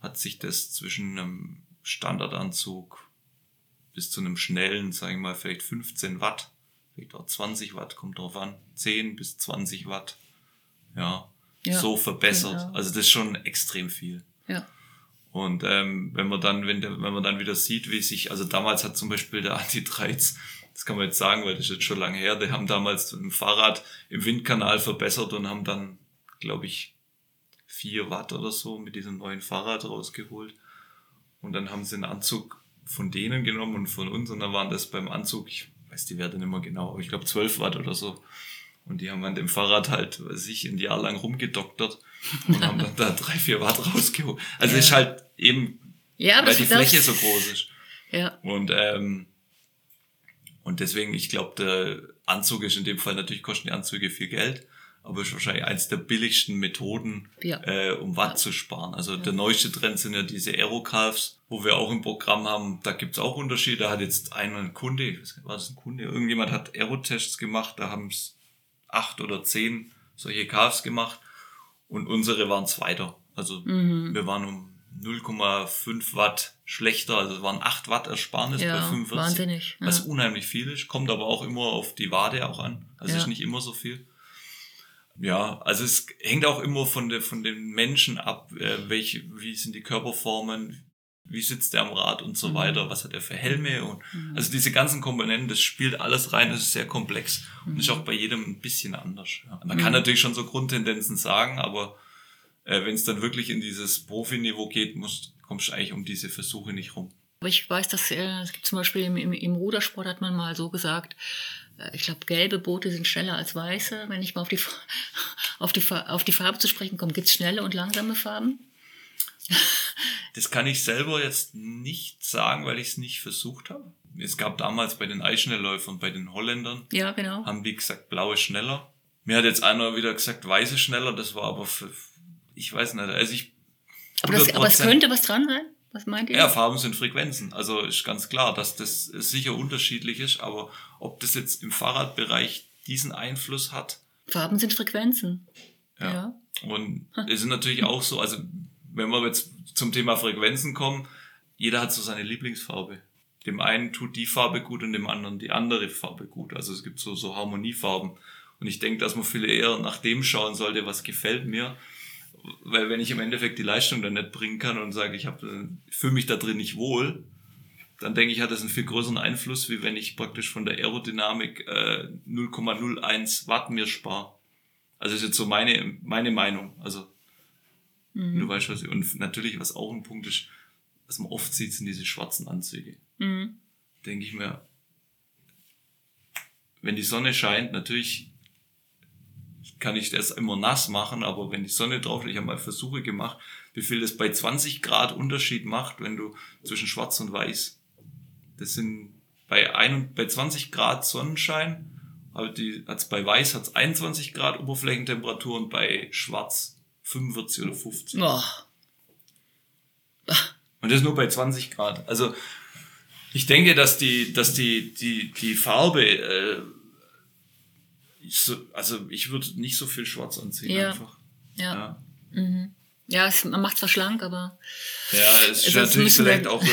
A: hat sich das zwischen einem Standardanzug bis zu einem schnellen, sagen wir mal, vielleicht 15 Watt, vielleicht auch 20 Watt, kommt drauf an, 10 bis 20 Watt, ja, ja so verbessert. Genau. Also das ist schon extrem viel.
D: Ja.
A: Und ähm, wenn man dann, wenn, der, wenn man dann wieder sieht, wie sich, also damals hat zum Beispiel der Anti-Dreiz, das kann man jetzt sagen, weil das ist jetzt schon lange her, die haben damals ein Fahrrad im Windkanal verbessert und haben dann, glaube ich, vier Watt oder so mit diesem neuen Fahrrad rausgeholt. Und dann haben sie einen Anzug von denen genommen und von uns und dann waren das beim Anzug, ich weiß die Werte nicht mehr genau, aber ich glaube 12 Watt oder so. Und die haben an dem Fahrrad halt sich ein Jahr lang rumgedoktert und haben dann da drei, vier Watt rausgeholt. Also ja. ist halt eben,
D: ja,
A: weil die Fläche so groß ist.
D: Ja.
A: Und, ähm, und deswegen, ich glaube, der Anzug ist in dem Fall, natürlich kosten die Anzüge viel Geld, aber ist wahrscheinlich eins der billigsten Methoden,
D: ja.
A: äh, um Watt ja. zu sparen. Also der neueste Trend sind ja diese Aerocalves, wo wir auch im Programm haben, da gibt's auch Unterschiede. Da hat jetzt einer Kunde, war das ein Kunde, irgendjemand hat Aerotests gemacht, da haben's acht oder zehn solche Calves gemacht und unsere waren Zweiter. Also mhm. wir waren um 0,5 Watt schlechter, also es waren 8 Watt Ersparnis
D: ja,
A: bei 45.
D: Wahnsinnig.
A: Ja. Was unheimlich viel ist, kommt aber auch immer auf die Wade auch an. Also ja. ist nicht immer so viel. Ja, also es hängt auch immer von, der, von den Menschen ab, äh, welche, wie sind die Körperformen, wie sitzt der am Rad und so mhm. weiter, was hat er für Helme und mhm. also diese ganzen Komponenten, das spielt alles rein, das ist sehr komplex mhm. und ist auch bei jedem ein bisschen anders. Ja. Man kann mhm. natürlich schon so Grundtendenzen sagen, aber äh, wenn es dann wirklich in dieses Profiniveau geht, musst, kommst du eigentlich um diese Versuche nicht rum.
D: Aber ich weiß, dass äh, es gibt zum Beispiel im, im, im Rudersport hat man mal so gesagt, ich glaube, gelbe Boote sind schneller als weiße. Wenn ich mal auf die, auf die, auf die Farbe zu sprechen komme, gibt es schnelle und langsame Farben?
A: Das kann ich selber jetzt nicht sagen, weil ich es nicht versucht habe. Es gab damals bei den Eisschnellläufern, bei den Holländern,
D: ja, genau.
A: haben die gesagt, blaue schneller. Mir hat jetzt einer wieder gesagt, weiße schneller, das war aber für, ich weiß nicht, also ich.
D: Aber, das, aber es könnte was dran sein? Was meint ihr?
A: Ja, Farben sind Frequenzen. Also ist ganz klar, dass das sicher unterschiedlich ist, aber ob das jetzt im Fahrradbereich diesen Einfluss hat.
D: Farben sind Frequenzen.
A: Ja. ja. Und es ist natürlich auch so, also wenn wir jetzt zum Thema Frequenzen kommen, jeder hat so seine Lieblingsfarbe. Dem einen tut die Farbe gut und dem anderen die andere Farbe gut. Also es gibt so, so Harmoniefarben. Und ich denke, dass man viel eher nach dem schauen sollte, was gefällt mir. Weil wenn ich im Endeffekt die Leistung dann nicht bringen kann und sage, ich, ich fühle mich da drin nicht wohl, dann denke ich, hat das einen viel größeren Einfluss, wie wenn ich praktisch von der Aerodynamik äh, 0,01 Watt mir spare. Also das ist jetzt so meine, meine Meinung. Also Mhm. Du weißt was. Und natürlich, was auch ein Punkt ist, was man oft sieht, sind diese schwarzen Anzüge. Mhm. Denke ich mir, wenn die Sonne scheint, natürlich kann ich das immer nass machen, aber wenn die Sonne drauf ist, ich habe mal Versuche gemacht, wie viel das bei 20 Grad Unterschied macht, wenn du zwischen schwarz und weiß. Das sind bei, ein, bei 20 Grad Sonnenschein, hat es bei weiß hat's 21 Grad Oberflächentemperatur und bei schwarz 45 oder 50. Oh. Und das nur bei 20 Grad. Also ich denke, dass die, dass die, die, die Farbe, äh, so, also ich würde nicht so viel Schwarz anziehen
D: ja.
A: einfach.
D: Ja. Ja, mhm. ja es, man macht zwar schlank, aber.
A: Ja, es ist natürlich vielleicht auch so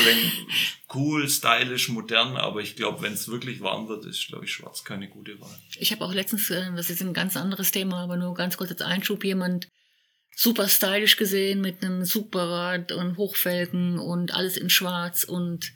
A: cool, stylisch, modern, aber ich glaube, wenn es wirklich warm wird, ist, glaube ich, schwarz keine gute Wahl.
D: Ich habe auch letztens, äh, das ist ein ganz anderes Thema, aber nur ganz kurz als Einschub, jemand super stylisch gesehen mit einem Superrad und Hochfelgen und alles in schwarz und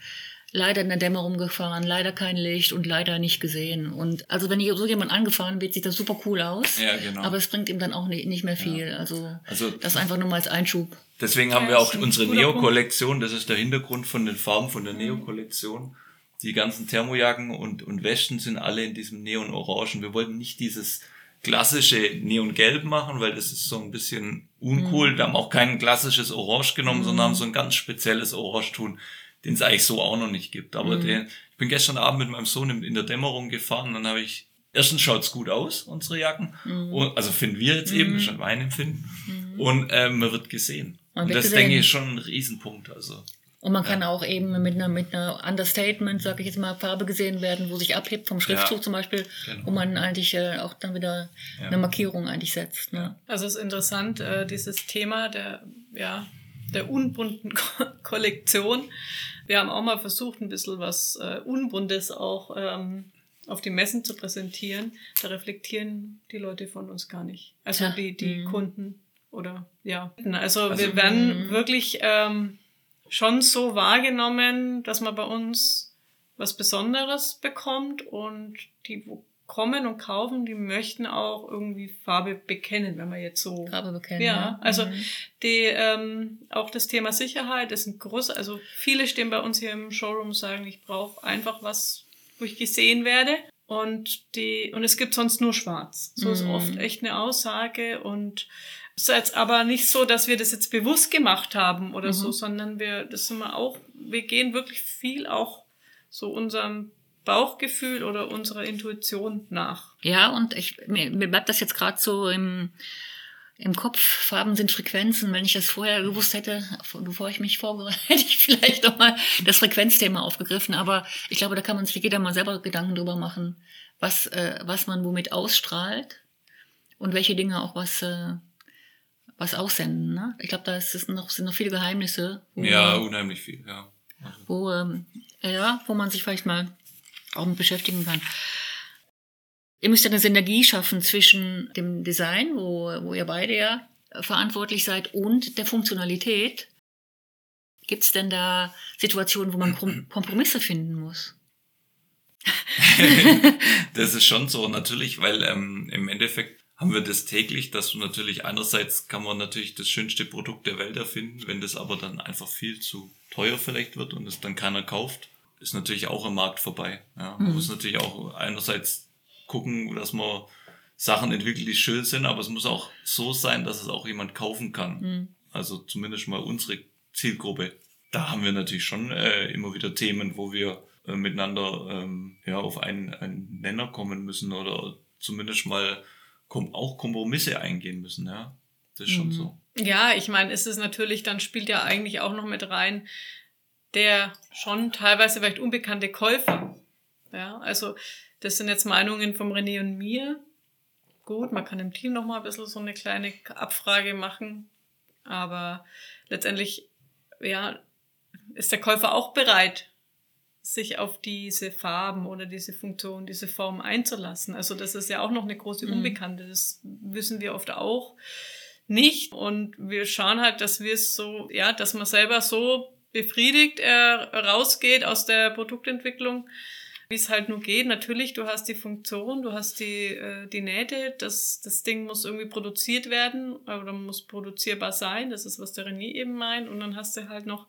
D: leider in der Dämmerung gefahren, leider kein Licht und leider nicht gesehen. Und also wenn hier so jemand angefahren wird, sieht das super cool aus.
A: Ja, genau.
D: Aber es bringt ihm dann auch nicht, nicht mehr viel. Ja. Also, also das einfach nur mal als Einschub.
A: Deswegen haben ja, wir auch unsere Neo-Kollektion, das ist der Hintergrund von den Farben von der Neo-Kollektion. Die ganzen Thermojacken und, und Westen sind alle in diesem Neon-Orangen. Wir wollten nicht dieses klassische Neongelb machen, weil das ist so ein bisschen uncool. Mhm. Wir haben auch kein klassisches Orange genommen, mhm. sondern haben so ein ganz spezielles Orange tun. Den es eigentlich so auch noch nicht gibt. Aber
D: Mhm.
A: den, ich bin gestern Abend mit meinem Sohn in, in der Dämmerung gefahren und dann habe ich, erstens schaut's gut aus, unsere Jacken.
D: Mhm.
A: Und, also finden wir jetzt eben, schon mein Empfinden. Und ähm, man wird gesehen.
D: Man
A: und
D: wird
A: das
D: gesehen.
A: denke ich ist schon ein Riesenpunkt. Also
D: Und man kann auch eben mit einer, mit einer Understatement, sage ich jetzt mal, Farbe gesehen werden, wo sich abhebt vom Schriftzug
A: Ja,
D: zum Beispiel,
A: genau.
D: wo man eigentlich äh, auch dann wieder
A: Ja.
D: eine Markierung eigentlich setzt. Ne?
B: Also es ist interessant, äh, dieses Thema der, ja, der unbunten Ko Kollektion. Wir haben auch mal versucht, ein bisschen was äh, Unbuntes auch ähm, auf die Messen zu präsentieren. Da reflektieren die Leute von uns gar nicht. Also
D: Ja.
B: die, die
D: Mhm.
B: Kunden oder ja. Also,
A: Also-
B: wir werden
D: Mhm.
B: wirklich ähm, schon so wahrgenommen, dass man bei uns was Besonderes bekommt und die wo kommen und kaufen, die möchten auch irgendwie Farbe bekennen, wenn man jetzt so
D: Farbe bekennen.
B: ja,
D: ne?
B: also
D: Mhm.
B: die, ähm, auch das Thema Sicherheit ist ein groß, also viele stehen bei uns hier im Showroom und sagen, ich brauche einfach was, wo ich gesehen werde. Und die, und es gibt sonst nur schwarz. So ist
D: Mhm.
B: oft echt eine Aussage. Und es ist jetzt aber nicht so, dass wir das jetzt bewusst gemacht haben oder
D: Mhm.
B: so, sondern wir, das sind wir auch, wir gehen wirklich viel auch so unserem Bauchgefühl oder unserer Intuition nach.
D: Ja, und ich, mir, mir bleibt das jetzt gerade so im, im Kopf. Farben sind Frequenzen. Wenn ich das vorher gewusst hätte, bevor ich mich vorbereite, hätte ich vielleicht nochmal das Frequenzthema aufgegriffen. Aber ich glaube, da kann man sich jeder mal selber Gedanken drüber machen, was, äh, was man womit ausstrahlt und welche Dinge auch was, äh, was aussenden. Ne? Ich glaube, da ist, ist noch, sind noch viele Geheimnisse,
A: ja, unheimlich viel, ja. Also,
D: wo, ähm, ja, wo man sich vielleicht mal auch mit beschäftigen kann. Ihr müsst ja eine Synergie schaffen zwischen dem Design, wo, wo ihr beide ja verantwortlich seid, und der Funktionalität. Gibt es denn da Situationen, wo man Kom Kompromisse finden muss?
A: das ist schon so, natürlich, weil ähm, im Endeffekt haben wir das täglich, dass du natürlich einerseits kann man natürlich das schönste Produkt der Welt erfinden, wenn das aber dann einfach viel zu teuer vielleicht wird und es dann keiner kauft, ist natürlich auch am Markt vorbei. Ja, man
D: Mhm.
A: muss natürlich auch einerseits gucken, dass man Sachen entwickelt, die schön sind, aber es muss auch so sein, dass es auch jemand kaufen kann.
D: Hm.
A: Also zumindest mal unsere Zielgruppe. Da haben wir natürlich schon äh, immer wieder Themen, wo wir äh, miteinander ähm, ja, auf einen, einen Nenner kommen müssen oder zumindest mal kom auch Kompromisse eingehen müssen. Ja, das ist schon
D: Mhm.
A: so.
B: Ja, ich meine, ist es natürlich, dann spielt ja eigentlich auch noch mit rein, der schon teilweise vielleicht unbekannte Käufer. Ja, also das sind jetzt Meinungen vom René und mir. Gut, man kann im Team noch mal ein bisschen so eine kleine Abfrage machen, aber letztendlich, ja, ist der Käufer auch bereit, sich auf diese Farben oder diese Funktion, diese Form einzulassen. Also das ist ja auch noch eine große
D: Mhm.
B: Unbekannte. Das wissen wir oft auch nicht. Und wir schauen halt, dass wir es so, ja, dass man selber so befriedigt äh, rausgeht aus der Produktentwicklung, wie es halt nur geht. Natürlich, du hast die Funktion, du hast die, äh, die Nähte, das, das Ding muss irgendwie produziert werden oder muss produzierbar sein. Das ist, was der René eben meint. Und dann hast du halt noch,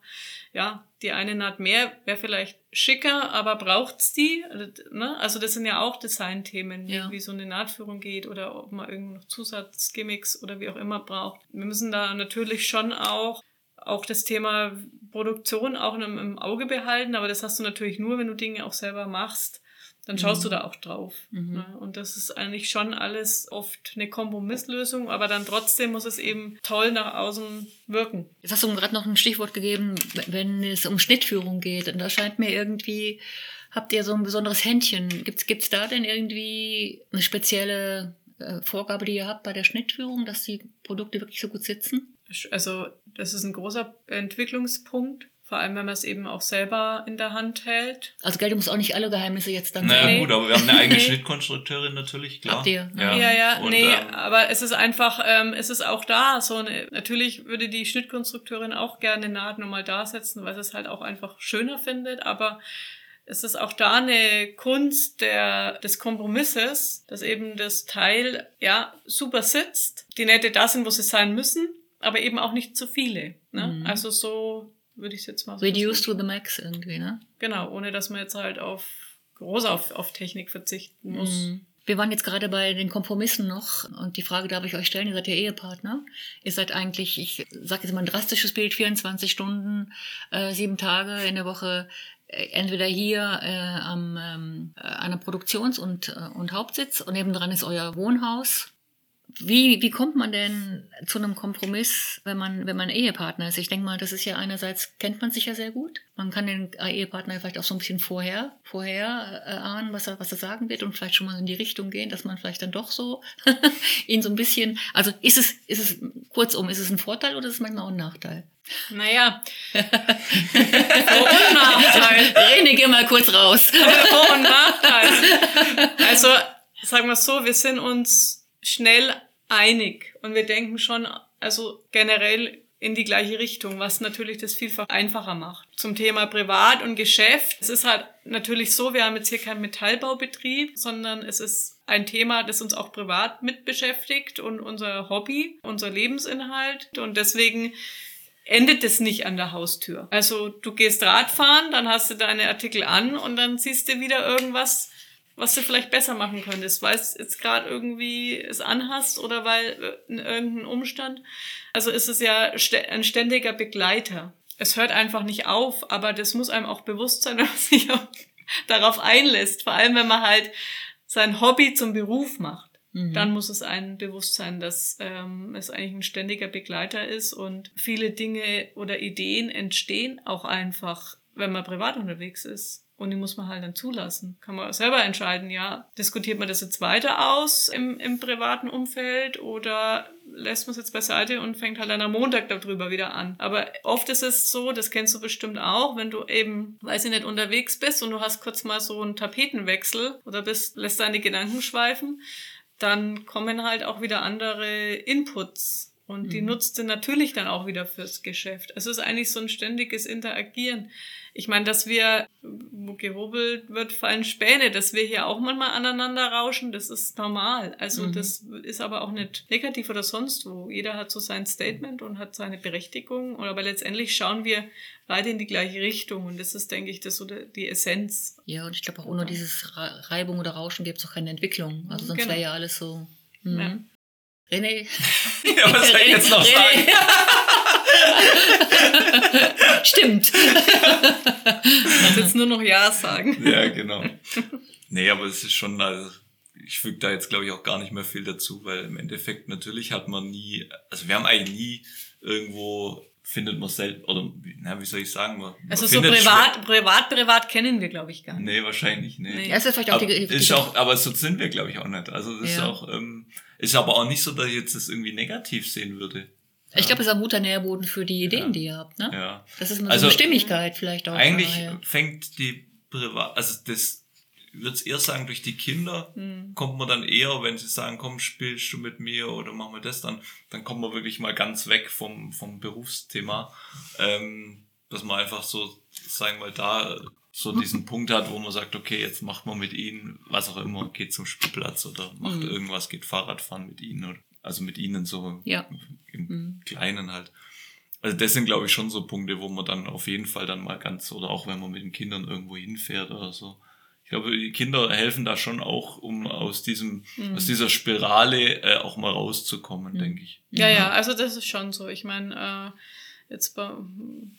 B: ja, die eine Naht mehr wäre vielleicht schicker, aber braucht's die? Ne? Also das sind ja auch Designthemen,
D: Ja.
B: wie, so eine Nahtführung geht oder ob man irgendwo noch Zusatzgimmicks oder wie auch immer braucht. Wir müssen da natürlich schon auch auch das Thema Produktion auch im, im Auge behalten, aber das hast du natürlich nur, wenn du Dinge auch selber machst. Dann schaust du da auch drauf.
D: Mhm.
B: Ne? Und das ist eigentlich schon alles oft eine Kompromisslösung, aber dann trotzdem muss es eben toll nach außen wirken.
D: Jetzt hast du gerade noch ein Stichwort gegeben, wenn es um Schnittführung geht. Und da scheint mir irgendwie, habt ihr so ein besonderes Händchen. Gibt's gibt's da denn irgendwie eine spezielle äh, Vorgabe, die ihr habt bei der Schnittführung, dass die Produkte wirklich so gut sitzen?
B: Also das ist ein großer Entwicklungspunkt, vor allem wenn man es eben auch selber in der Hand hält.
D: Also Geld muss auch nicht alle Geheimnisse jetzt dann
A: Naja,
D: sagen.
B: Nee.
A: gut, aber wir haben eine eigene. Schnittkonstrukteurin natürlich, klar.
D: Habt ihr?
A: Ja,
B: Ja, ja,
A: Und,
B: nee,
A: ähm,
B: aber es ist einfach, ähm, es ist auch da so eine, natürlich würde die Schnittkonstrukteurin auch gerne Naht nochmal da setzen, weil sie es halt auch einfach schöner findet, aber es ist auch da eine Kunst der, des Kompromisses, dass eben das Teil, ja, super sitzt, die Nähte da sind, wo sie sein müssen, aber eben auch nicht zu viele, ne?
D: Mhm.
B: Also so würde ich es jetzt mal so
D: Reduced to the max irgendwie, ne?
B: Genau, ohne dass man jetzt halt auf groß auf, auf Technik verzichten muss.
D: Mhm. Wir waren jetzt gerade bei den Kompromissen noch und die Frage darf ich euch stellen, ihr seid ja Ehepartner. Ihr seid eigentlich, ich sage jetzt mal ein drastisches Bild, 24 Stunden, äh, sieben Tage in der Woche äh, entweder hier äh, am ähm, äh, einer Produktions- und, äh, und Hauptsitz und nebendran ist euer Wohnhaus wie, wie kommt man denn zu einem Kompromiss, wenn man, wenn man Ehepartner ist? Ich denke mal, das ist ja einerseits, kennt man sich ja sehr gut. Man kann den Ehepartner vielleicht auch so ein bisschen vorher, vorher äh, ahnen, was er, was er sagen wird und vielleicht schon mal in die Richtung gehen, dass man vielleicht dann doch so ihn so ein bisschen, also ist es, ist es, kurzum, ist es ein Vorteil oder ist es manchmal auch ein Nachteil?
B: Naja. Vor- und Nachteil.
D: René, geh mal kurz raus.
B: Vor- und Nachteil. Also, sagen wir so, wir sind uns schnell einig und wir denken schon, also generell in die gleiche Richtung, was natürlich das vielfach einfacher macht. Zum Thema Privat und Geschäft. Es ist halt natürlich so, wir haben jetzt hier keinen Metallbaubetrieb, sondern es ist ein Thema, das uns auch privat mit beschäftigt und unser Hobby, unser Lebensinhalt. Und deswegen endet es nicht an der Haustür. Also du gehst Radfahren, dann hast du deine Artikel an und dann siehst du wieder irgendwas, was du vielleicht besser machen könntest, weil es jetzt gerade irgendwie es anhast oder weil in irgendein Umstand. Also ist es ja ein ständiger Begleiter. Es hört einfach nicht auf, aber das muss einem auch bewusst sein, wenn man sich auch darauf einlässt. Vor allem, wenn man halt sein Hobby zum Beruf macht. Mhm. Dann muss es einem bewusst sein, dass ähm, es eigentlich ein ständiger Begleiter ist und viele Dinge oder Ideen entstehen auch einfach, wenn man privat unterwegs ist. Und die muss man halt dann zulassen. Kann man selber entscheiden, ja, diskutiert man das jetzt weiter aus im, im privaten Umfeld oder lässt man es jetzt beiseite und fängt halt dann am Montag darüber wieder an. Aber oft ist es so, das kennst du bestimmt auch, wenn du eben, weiß ich nicht, unterwegs bist und du hast kurz mal so einen Tapetenwechsel oder bist, lässt deine Gedanken schweifen, dann kommen halt auch wieder andere Inputs und die mhm. nutzt du natürlich dann auch wieder fürs Geschäft. Es ist eigentlich so ein ständiges Interagieren. Ich meine, dass wir, wo gehobelt wird, fallen Späne, dass wir hier auch manchmal aneinander rauschen, das ist normal. Also mhm. das ist aber auch nicht negativ oder sonst wo. Jeder hat so sein Statement und hat seine Berechtigung. Aber letztendlich schauen wir beide in die gleiche Richtung. Und das ist, denke ich, das so die Essenz.
D: Ja, und ich glaube auch ohne dieses Reibung oder Rauschen gibt es auch keine Entwicklung. Also sonst genau. wäre ja alles so. Mhm. Ja. René.
A: Ja, was soll ich jetzt noch sagen?
D: Stimmt.
B: Ich jetzt nur noch Ja sagen.
A: Ja, genau. Nee, aber es ist schon, also ich füge da jetzt glaube ich auch gar nicht mehr viel dazu, weil im Endeffekt natürlich hat man nie, also wir haben eigentlich nie irgendwo findet man selten, oder na, wie soll ich sagen? Man,
B: also so privat, privat, privat kennen wir, glaube ich, gar nicht.
A: Nee, wahrscheinlich nicht. Nee.
D: Ja, ist vielleicht auch
A: aber,
D: die,
A: die, ist auch, aber so sind wir, glaube ich, auch nicht. Also das ja. ist auch, ähm, ist aber auch nicht so, dass ich jetzt das irgendwie negativ sehen würde.
D: Ich glaube, es ist ein guter Nährboden für die Ideen, ja. die ihr habt. Ne?
A: Ja.
D: Das ist eine also, Stimmigkeit vielleicht auch.
A: Eigentlich ja. fängt die Privat, also das würde es eher sagen, durch die Kinder mhm. kommt man dann eher, wenn sie sagen, komm, spielst du mit mir oder machen wir das, dann, dann kommt man wirklich mal ganz weg vom, vom Berufsthema. Ähm, dass man einfach so, sagen wir mal, da so diesen Punkt hat, wo man sagt, okay, jetzt macht man mit ihnen, was auch immer, geht zum Spielplatz oder macht mhm. irgendwas, geht Fahrradfahren mit ihnen oder also mit ihnen so
D: ja.
A: im mhm. Kleinen halt. Also das sind, glaube ich, schon so Punkte, wo man dann auf jeden Fall dann mal ganz, oder auch wenn man mit den Kindern irgendwo hinfährt oder so. Ich glaube, die Kinder helfen da schon auch, um aus diesem, mhm. aus dieser Spirale äh, auch mal rauszukommen, mhm. denke ich.
B: Ja, ja, also das ist schon so. Ich meine, äh, jetzt bei,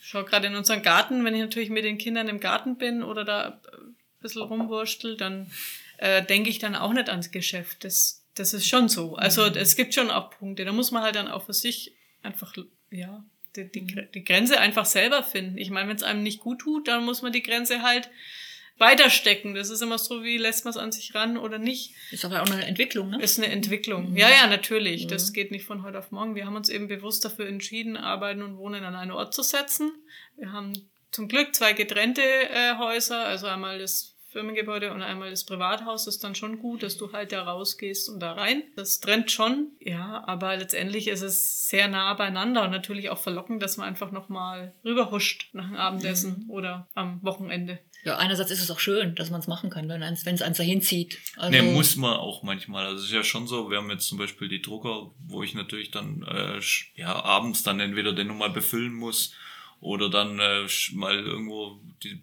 B: schau gerade in unseren Garten, wenn ich natürlich mit den Kindern im Garten bin oder da ein bisschen rumwurstel, dann äh, denke ich dann auch nicht ans Geschäft. Das, das ist schon so. Also mhm. es gibt schon auch Punkte. Da muss man halt dann auch für sich einfach, ja, die, die, mhm. die Grenze einfach selber finden. Ich meine, wenn es einem nicht gut tut, dann muss man die Grenze halt weiterstecken. Das ist immer so, wie lässt man es an sich ran oder nicht.
D: Ist aber auch eine Entwicklung, ne?
B: Ist eine Entwicklung. Mhm. Ja, ja, natürlich. Mhm. Das geht nicht von heute auf morgen. Wir haben uns eben bewusst dafür entschieden, Arbeiten und Wohnen an einen Ort zu setzen. Wir haben zum Glück zwei getrennte äh, Häuser, also einmal das Firmengebäude und einmal das Privathaus ist dann schon gut, dass du halt da rausgehst und da rein. Das trennt schon, ja, aber letztendlich ist es sehr nah beieinander und natürlich auch verlockend, dass man einfach nochmal rüberhuscht nach dem Abendessen mhm. oder am Wochenende.
D: Ja, einerseits ist es auch schön, dass man es machen kann, wenn es eins dahin zieht.
A: Also nee, muss man auch manchmal. Also es ist ja schon so, wir haben jetzt zum Beispiel die Drucker, wo ich natürlich dann äh, ja, abends dann entweder den nochmal befüllen muss oder dann äh, mal irgendwo die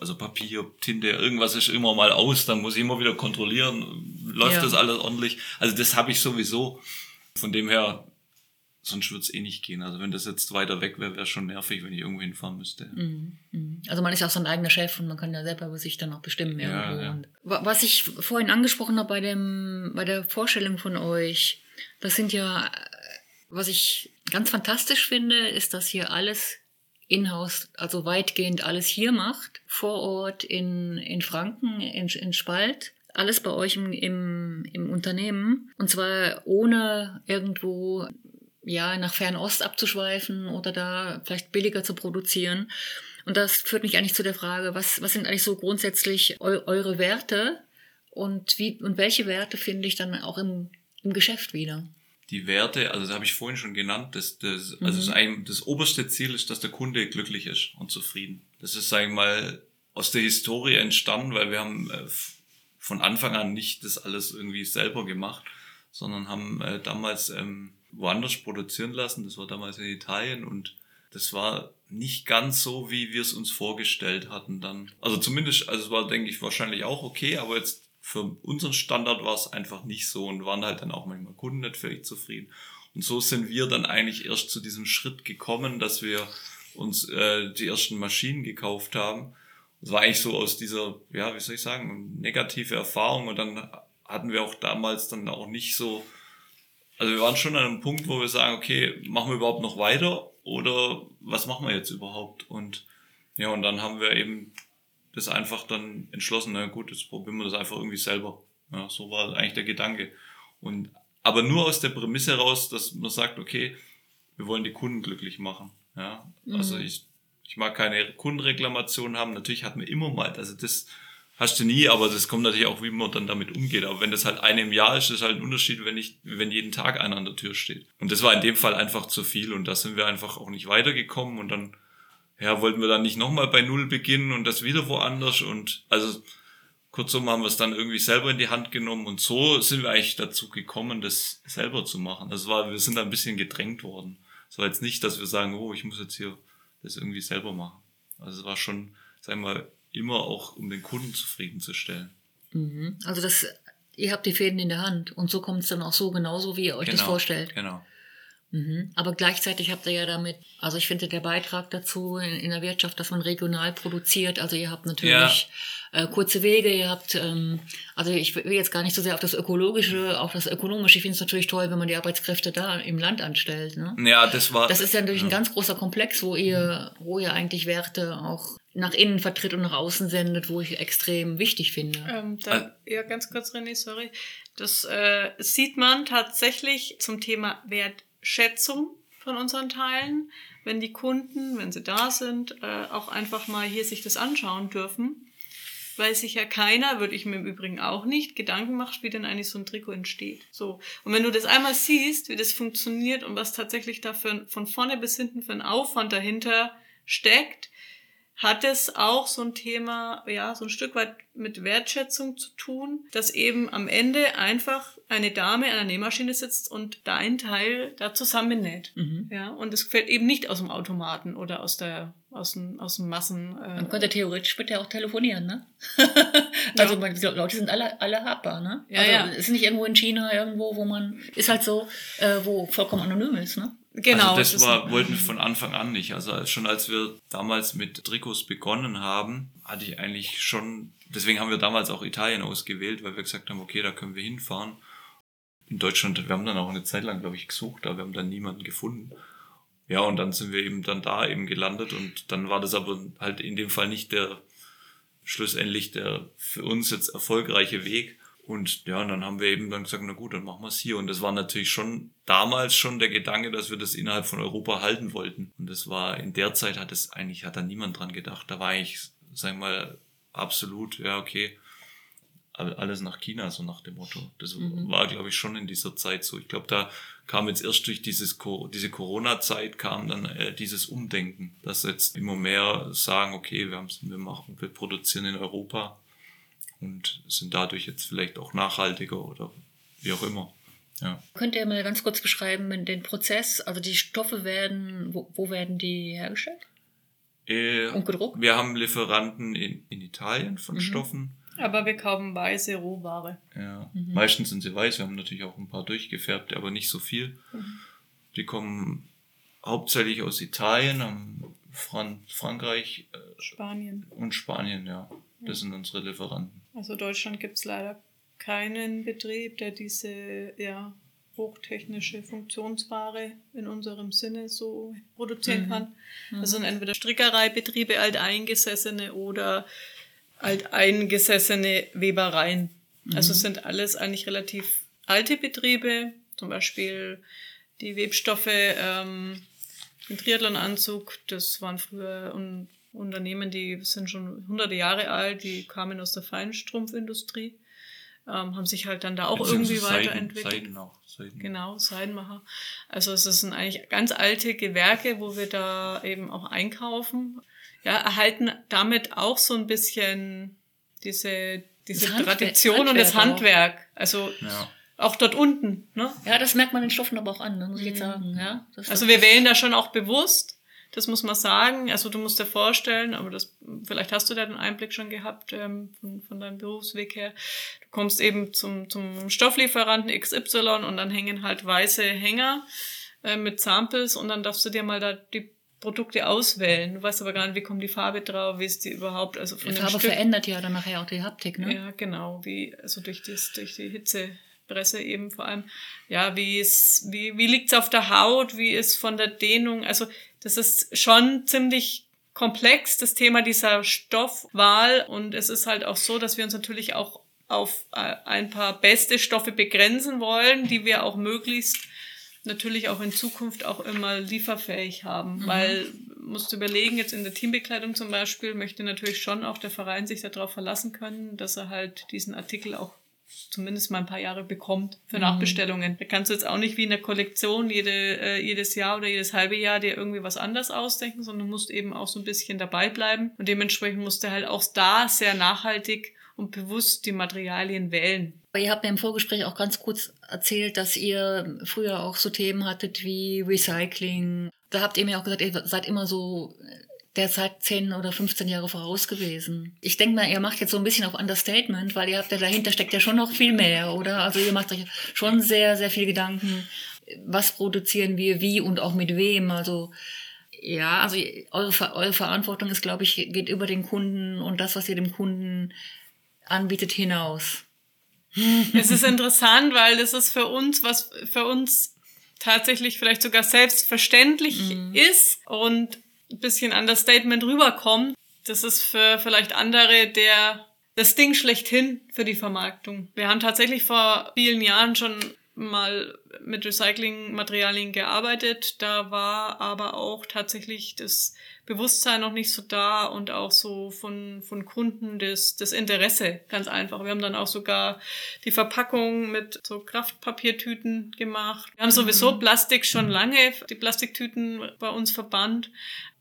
A: also Papier, Tinte, irgendwas ist immer mal aus, dann muss ich immer wieder kontrollieren, läuft ja. das alles ordentlich. Also das habe ich sowieso. Von dem her, sonst würde es eh nicht gehen. Also wenn das jetzt weiter weg wäre, wäre es schon nervig, wenn ich irgendwo hinfahren müsste.
D: Mhm, mhm. Also man ist auch sein eigener Chef und man kann ja selber über sich dann auch bestimmen. Ja, ja. was ich vorhin angesprochen habe bei, dem, bei der Vorstellung von euch, das sind ja, was ich ganz fantastisch finde, ist, dass hier alles in-house, also weitgehend alles hier macht, vor Ort in, in Franken, in, in Spalt. Alles bei euch im, im, im Unternehmen. Und zwar ohne irgendwo ja, nach Fernost abzuschweifen oder da vielleicht billiger zu produzieren. Und das führt mich eigentlich zu der Frage, was, was sind eigentlich so grundsätzlich eu eure Werte und, wie, und welche Werte finde ich dann auch im, im Geschäft wieder?
A: die Werte, also das habe ich vorhin schon genannt, das, das, also mhm. das, ein, das oberste Ziel ist, dass der Kunde glücklich ist und zufrieden. Das ist, sage ich mal, aus der Historie entstanden, weil wir haben äh, von Anfang an nicht das alles irgendwie selber gemacht, sondern haben äh, damals ähm, woanders produzieren lassen. Das war damals in Italien und das war nicht ganz so, wie wir es uns vorgestellt hatten dann. Also zumindest, also es war, denke ich, wahrscheinlich auch okay, aber jetzt für unseren Standard war es einfach nicht so und waren halt dann auch manchmal Kunden nicht völlig zufrieden. Und so sind wir dann eigentlich erst zu diesem Schritt gekommen, dass wir uns äh, die ersten Maschinen gekauft haben. Das war eigentlich so aus dieser, ja, wie soll ich sagen, negative Erfahrung und dann hatten wir auch damals dann auch nicht so, also wir waren schon an einem Punkt, wo wir sagen, okay, machen wir überhaupt noch weiter oder was machen wir jetzt überhaupt? Und ja, und dann haben wir eben das einfach dann entschlossen, na gut, jetzt probieren wir das einfach irgendwie selber. Ja, so war eigentlich der Gedanke. Und, aber nur aus der Prämisse heraus, dass man sagt, okay, wir wollen die Kunden glücklich machen. Ja, also mhm. ich, ich mag keine Kundenreklamation haben. Natürlich hat man immer mal, also das hast du nie, aber das kommt natürlich auch, wie man dann damit umgeht. Aber wenn das halt eine im Jahr ist, ist halt ein Unterschied, wenn ich, wenn jeden Tag einer an der Tür steht. Und das war in dem Fall einfach zu viel und da sind wir einfach auch nicht weitergekommen und dann ja, wollten wir dann nicht nochmal bei Null beginnen und das wieder woanders und also kurzum haben wir es dann irgendwie selber in die Hand genommen und so sind wir eigentlich dazu gekommen, das selber zu machen. Das war, wir sind da ein bisschen gedrängt worden. Es war jetzt nicht, dass wir sagen, oh, ich muss jetzt hier das irgendwie selber machen. Also es war schon, sagen wir mal, immer auch, um den Kunden zufriedenzustellen.
D: Mhm. Also das, ihr habt die Fäden in der Hand und so kommt es dann auch so genauso, wie ihr euch
A: genau,
D: das vorstellt.
A: Genau.
D: Mhm. Aber gleichzeitig habt ihr ja damit, also ich finde der Beitrag dazu in, in, der Wirtschaft, dass man regional produziert. Also ihr habt natürlich ja. äh, kurze Wege, ihr habt, ähm, also ich will jetzt gar nicht so sehr auf das Ökologische, auch das Ökonomische. Ich finde es natürlich toll, wenn man die Arbeitskräfte da im Land anstellt. Ne?
A: Ja, das war.
D: Das ist ja natürlich ja. ein ganz großer Komplex, wo ihr, wo ihr eigentlich Werte auch nach innen vertritt und nach außen sendet, wo ich extrem wichtig finde.
B: Ähm, da, ja, ganz kurz, René, sorry. Das äh, sieht man tatsächlich zum Thema Wert Schätzung von unseren Teilen, wenn die Kunden, wenn sie da sind, äh, auch einfach mal hier sich das anschauen dürfen. Weil sich ja keiner, würde ich mir im Übrigen auch nicht, Gedanken macht, wie denn eigentlich so ein Trikot entsteht. So. Und wenn du das einmal siehst, wie das funktioniert und was tatsächlich da für, von vorne bis hinten für ein Aufwand dahinter steckt, hat es auch so ein Thema, ja, so ein Stück weit mit Wertschätzung zu tun, dass eben am Ende einfach eine Dame an der Nähmaschine sitzt und dein Teil da zusammennäht. Mhm. Ja, und es fällt eben nicht aus dem Automaten oder aus der aus dem, aus dem Massen.
D: Äh Man könnte theoretisch bitte auch telefonieren, ne? also ja. die Leute sind alle, alle habbar, ne?
B: Ja,
D: also
B: ja.
D: ist nicht irgendwo in China irgendwo, wo man ist halt so, äh, wo vollkommen anonym ist, ne?
A: Genau. Also das, das war, wollten wir von Anfang an nicht. Also schon als wir damals mit Trikots begonnen haben, hatte ich eigentlich schon, deswegen haben wir damals auch Italien ausgewählt, weil wir gesagt haben, okay, da können wir hinfahren. In Deutschland, wir haben dann auch eine Zeit lang, glaube ich, gesucht, aber wir haben dann niemanden gefunden. Ja, und dann sind wir eben dann da eben gelandet und dann war das aber halt in dem Fall nicht der schlussendlich der für uns jetzt erfolgreiche Weg. Und ja, und dann haben wir eben dann gesagt, na gut, dann machen wir es hier. Und das war natürlich schon damals schon der Gedanke, dass wir das innerhalb von Europa halten wollten. Und das war in der Zeit hat es eigentlich, hat da niemand dran gedacht. Da war eigentlich, sagen wir mal, absolut, ja, okay, alles nach China, so nach dem Motto. Das mhm. war, glaube ich, schon in dieser Zeit so. Ich glaube, da kam jetzt erst durch dieses, diese Corona-Zeit kam dann äh, dieses Umdenken, dass jetzt immer mehr sagen, okay, wir, haben, wir machen, wir produzieren in Europa und sind dadurch jetzt vielleicht auch nachhaltiger oder wie auch immer. Ja.
D: Könnt ihr mal ganz kurz beschreiben den Prozess? Also die Stoffe werden, wo, wo werden die hergestellt?
A: Äh,
D: Und gedruckt?
A: Wir haben Lieferanten in, in Italien von
D: Mhm.
A: Stoffen.
B: Aber wir kaufen weiße Rohware.
A: Ja.
D: Mhm.
A: Meistens sind sie weiß, wir haben natürlich auch ein paar durchgefärbte, aber nicht so viel.
B: Mhm.
A: Die kommen hauptsächlich aus Italien, am Fran Frankreich äh,
B: Spanien.
A: und Spanien, ja. Das sind unsere Lieferanten.
B: Also Deutschland gibt es leider keinen Betrieb, der diese ja, hochtechnische Funktionsware in unserem Sinne so produzieren
D: Mhm.
B: kann. Das sind entweder Strickereibetriebe, alteingesessene oder alteingesessene Webereien. Also es sind alles eigentlich relativ alte Betriebe, zum Beispiel die Webstoffe, ähm, den Triathlon-Anzug, das waren früher un Unternehmen, die sind schon hunderte Jahre alt, die kamen aus der Feinstrumpfindustrie, ähm, haben sich halt dann da auch irgendwie
A: Beziehungsweise Seiden-
B: weiterentwickelt.
A: Seiden auch. Seiden.
B: Genau, Seidenmacher. Also es sind eigentlich ganz alte Gewerke, wo wir da eben auch einkaufen. Ja, erhalten damit auch so ein bisschen diese, diese
D: Das Handwerk-
B: Tradition und das
D: Handwerk auch.
B: Also
A: Ja.
B: auch dort unten. Ne?
D: Ja, das merkt man den Stoffen aber auch an, ne, muss ich jetzt sagen. Ja, das,
B: Also wir wählen da schon auch bewusst. Das muss man sagen. Also du musst dir vorstellen, aber das, vielleicht hast du da den Einblick schon gehabt ähm, von, von deinem Berufsweg her. Du kommst eben zum, zum Stofflieferanten XY und dann hängen halt weiße Hänger äh, mit Samples und dann darfst du dir mal da die Produkte auswählen. Du weißt aber gar nicht, wie kommt die Farbe drauf, wie ist die überhaupt, also von
D: die Farbe
B: Stück.
D: verändert ja dann nachher auch die Haptik, ne?
B: Ja, genau, wie, also durch, das, durch die Hitzepresse eben vor allem. Ja, wie ist, wie, wie liegt's auf der Haut, wie ist von der Dehnung, also das ist schon ziemlich komplex, das Thema dieser Stoffwahl. Und es ist halt auch so, dass wir uns natürlich auch auf äh, ein paar beste Stoffe begrenzen wollen, die wir auch möglichst natürlich auch in Zukunft auch immer lieferfähig haben, weil musst du überlegen, jetzt in der Teambekleidung zum Beispiel möchte natürlich schon auch der Verein sich darauf verlassen können, dass er halt diesen Artikel auch zumindest mal ein paar Jahre bekommt für Nachbestellungen. Da kannst du jetzt auch nicht wie in der Kollektion jede, äh, jedes Jahr oder jedes halbe Jahr dir irgendwie was anderes ausdenken, sondern du musst eben auch so ein bisschen dabei bleiben und dementsprechend musst du halt auch da sehr nachhaltig und bewusst die Materialien wählen.
D: Ihr habt mir im Vorgespräch auch ganz kurz erzählt, dass ihr früher auch so Themen hattet wie Recycling. Da habt ihr mir auch gesagt, ihr seid immer so der Zeit 10 oder 15 Jahre voraus gewesen. Ich denke mal, ihr macht jetzt so ein bisschen auf Understatement, weil ihr habt ja dahinter steckt ja schon noch viel mehr, oder? Also ihr macht euch schon sehr, sehr viel Gedanken, was produzieren wir, wie und auch mit wem. Also ja, also eure, eure Verantwortung ist, glaube ich, geht über den Kunden und das, was ihr dem Kunden anbietet, hinaus.
B: Es ist interessant, weil das ist für uns, was für uns tatsächlich vielleicht sogar selbstverständlich ist und ein bisschen Understatement rüberkommt. Das ist für vielleicht andere der das Ding schlechthin für die Vermarktung. Wir haben tatsächlich vor vielen Jahren schon mal mit Recyclingmaterialien gearbeitet. Da war aber auch tatsächlich das Bewusstsein noch nicht so da und auch so von, von Kunden das, das Interesse, ganz einfach. Wir haben dann auch sogar die Verpackung mit so Kraftpapiertüten gemacht. Wir haben sowieso Plastik schon lange, die Plastiktüten bei uns verbannt,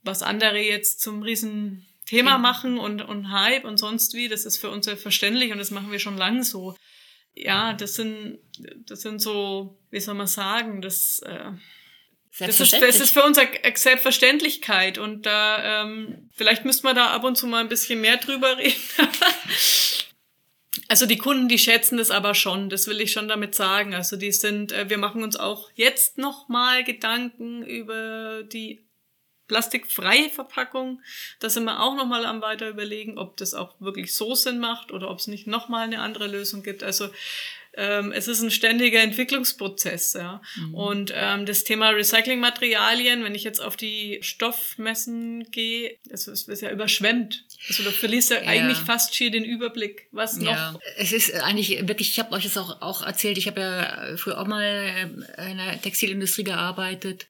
B: was andere jetzt zum riesen Thema machen und, und Hype und sonst wie, das ist für uns selbstverständlich und das machen wir schon lange so. Ja, das sind, das sind so, wie soll man sagen, das, äh, das ist, das ist für uns eine Selbstverständlichkeit und da ähm, vielleicht müsste man da ab und zu mal ein bisschen mehr drüber reden. also die Kunden, die schätzen das aber schon, das will ich schon damit sagen. Also die sind, äh, wir machen uns auch jetzt noch mal Gedanken über die plastikfreie Verpackung. Da sind wir auch noch mal am weiter überlegen, ob das auch wirklich so Sinn macht oder ob es nicht noch mal eine andere Lösung gibt. Also ähm, es ist ein ständiger Entwicklungsprozess, ja. Und ähm, das Thema Recyclingmaterialien, wenn ich jetzt auf die Stoffmessen gehe, es ist, ist ja überschwemmt. Also du verlierst ja,
D: Ja.
B: eigentlich fast schier den Überblick, was noch.
D: Ja, es ist eigentlich wirklich, ich habe euch das auch, auch erzählt, ich habe ja früher auch mal ähm, in der Textilindustrie gearbeitet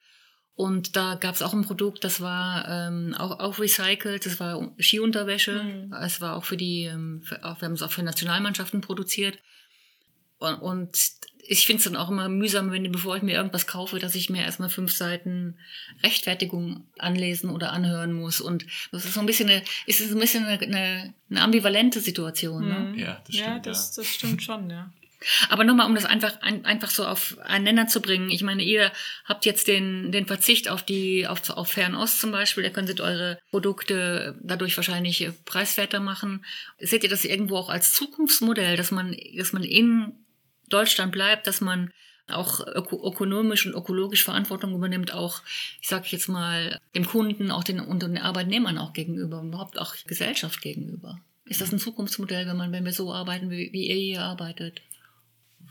D: und da gab es auch ein Produkt, das war ähm, auch, auch recycelt, das war Skiunterwäsche,
B: Mhm.
D: es war auch für die, ähm, für, auch, wir haben es auch für Nationalmannschaften produziert und, und ich finde es dann auch immer mühsam, wenn bevor ich mir irgendwas kaufe, dass ich mir erstmal fünf Seiten Rechtfertigung anlesen oder anhören muss. Und das ist so ein bisschen eine, ist so ein bisschen eine, eine, eine ambivalente Situation. Ne?
B: Mhm.
A: Ja, das
B: ja,
A: stimmt,
B: das,
A: ja.
B: das stimmt schon, ja.
D: Aber nochmal, um das einfach, ein, einfach so auf einen Nenner zu bringen. Ich meine, ihr habt jetzt den, den Verzicht auf die, auf, auf Fernost zum Beispiel. Da könntet eure Produkte dadurch wahrscheinlich preiswerter machen. Seht ihr das irgendwo auch als Zukunftsmodell, dass man, dass man in Deutschland bleibt, dass man auch öko ökonomisch und ökologisch Verantwortung übernimmt, auch, ich sage jetzt mal, dem Kunden, auch den, und den Arbeitnehmern auch gegenüber, überhaupt auch Gesellschaft gegenüber. Ist das ein Zukunftsmodell, wenn man, wenn wir so arbeiten, wie, wie ihr hier arbeitet?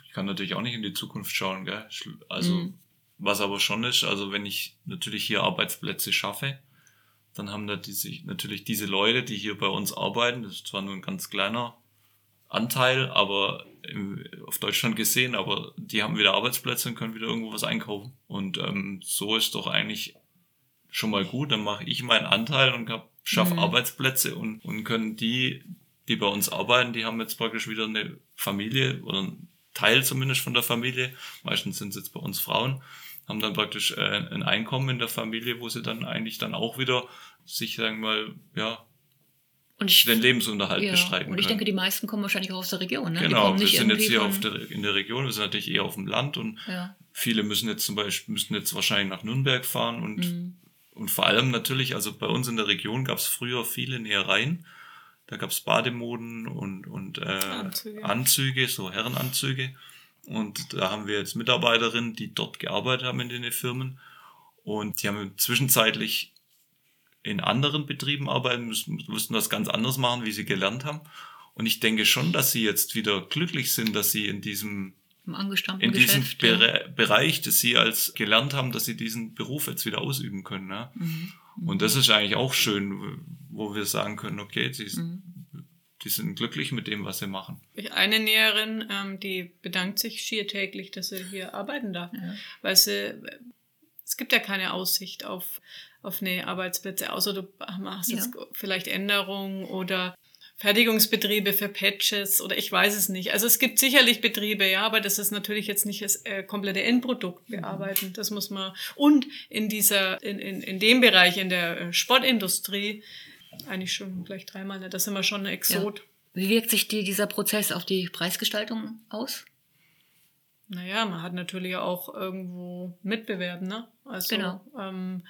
A: Ich kann natürlich auch nicht in die Zukunft schauen, gell? Also, mhm. was aber schon ist, also wenn ich natürlich hier Arbeitsplätze schaffe, dann haben da diese, natürlich diese Leute, die hier bei uns arbeiten, das ist zwar nur ein ganz kleiner Anteil, aber auf Deutschland gesehen, aber die haben wieder Arbeitsplätze und können wieder irgendwo was einkaufen. Und ähm, so ist doch eigentlich schon mal gut. Dann mache ich meinen Anteil und schaffe mhm. Arbeitsplätze und, und können die, die bei uns arbeiten, die haben jetzt praktisch wieder eine Familie oder einen Teil zumindest von der Familie. Meistens sind es jetzt bei uns Frauen, haben dann praktisch äh, ein Einkommen in der Familie, wo sie dann eigentlich dann auch wieder sich, sagen wir mal, ja, und ich, den Lebensunterhalt ja, bestreiten
D: Und ich denke, die meisten kommen wahrscheinlich auch aus der Region. Ne?
A: Genau, wir sind jetzt hier auf der, in der Region, wir sind natürlich eher auf dem Land und ja. viele müssen jetzt zum Beispiel, müssen jetzt wahrscheinlich nach Nürnberg fahren und, mhm. und vor allem natürlich, also bei uns in der Region gab es früher viele Nähereien. Da gab es Bademoden und, und äh, Anzüge. Anzüge, so Herrenanzüge. Und da haben wir jetzt Mitarbeiterinnen, die dort gearbeitet haben in den Firmen. Und die haben zwischenzeitlich in anderen Betrieben arbeiten, müssen, müssen das ganz anders machen, wie sie gelernt haben. Und ich denke schon, dass sie jetzt wieder glücklich sind, dass sie in diesem in diesem Bere ja. Bereich, dass sie als gelernt haben, dass sie diesen Beruf jetzt wieder ausüben können. Ne? Mhm. Und das ist eigentlich auch schön, wo wir sagen können, okay, sie, mhm. die sind glücklich mit dem, was sie machen.
B: Eine Näherin, ähm, die bedankt sich schier täglich, dass sie hier arbeiten darf, ja. weil sie, es gibt ja keine Aussicht auf auf Arbeitsplätze, außer du machst ja. jetzt vielleicht Änderungen oder Fertigungsbetriebe für Patches oder ich weiß es nicht. Also es gibt sicherlich Betriebe, ja, aber das ist natürlich jetzt nicht das äh, komplette Endprodukt bearbeiten. Mhm. Das muss man und in dieser in, in, in dem Bereich in der äh, Sportindustrie eigentlich schon gleich dreimal, ne? da sind wir schon ein Exot. Ja.
D: Wie wirkt sich die, dieser Prozess auf die Preisgestaltung aus?
B: Naja, man hat natürlich auch irgendwo Mitbewerb, ne? Also, genau. Ähm,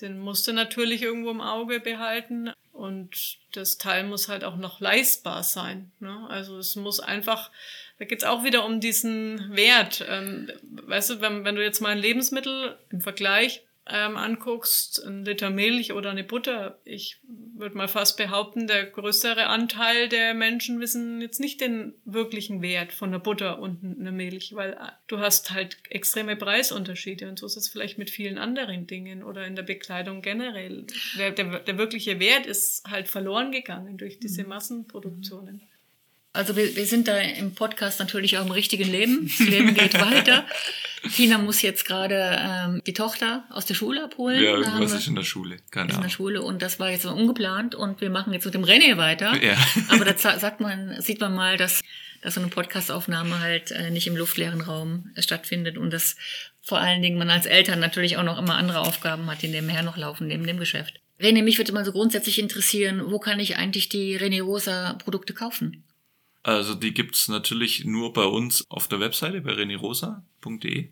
B: den musst du natürlich irgendwo im Auge behalten. Und das Teil muss halt auch noch leistbar sein. Ne? Also es muss einfach, da geht's auch wieder um diesen Wert. Ähm, weißt du, wenn, wenn du jetzt mal ein Lebensmittel im Vergleich ähm, anguckst, ein Liter Milch oder eine Butter, ich würde mal fast behaupten, der größere Anteil der Menschen wissen jetzt nicht den wirklichen Wert von einer Butter und einer Milch, weil äh, du hast halt extreme Preisunterschiede und so ist es vielleicht mit vielen anderen Dingen oder in der Bekleidung generell. Der, der, der wirkliche Wert ist halt verloren gegangen durch diese mhm. Massenproduktionen.
D: Also wir, wir sind da im Podcast natürlich auch im richtigen Leben. Das Leben geht weiter. Tina muss jetzt gerade ähm, die Tochter aus der Schule abholen.
A: Ja, irgendwas ist in der Schule. Keine
D: ist Ahnung. in der Schule und das war jetzt so ungeplant und wir machen jetzt mit dem René weiter. Ja. Aber da sagt man, sieht man mal, dass, dass so eine Podcastaufnahme halt äh, nicht im luftleeren Raum äh, stattfindet und dass vor allen Dingen man als Eltern natürlich auch noch immer andere Aufgaben hat, die nebenher noch laufen, neben dem Geschäft. René, mich würde mal so grundsätzlich interessieren, wo kann ich eigentlich die René Rosa Produkte kaufen?
A: Also die gibt's natürlich nur bei uns auf der Webseite bei renerosa.de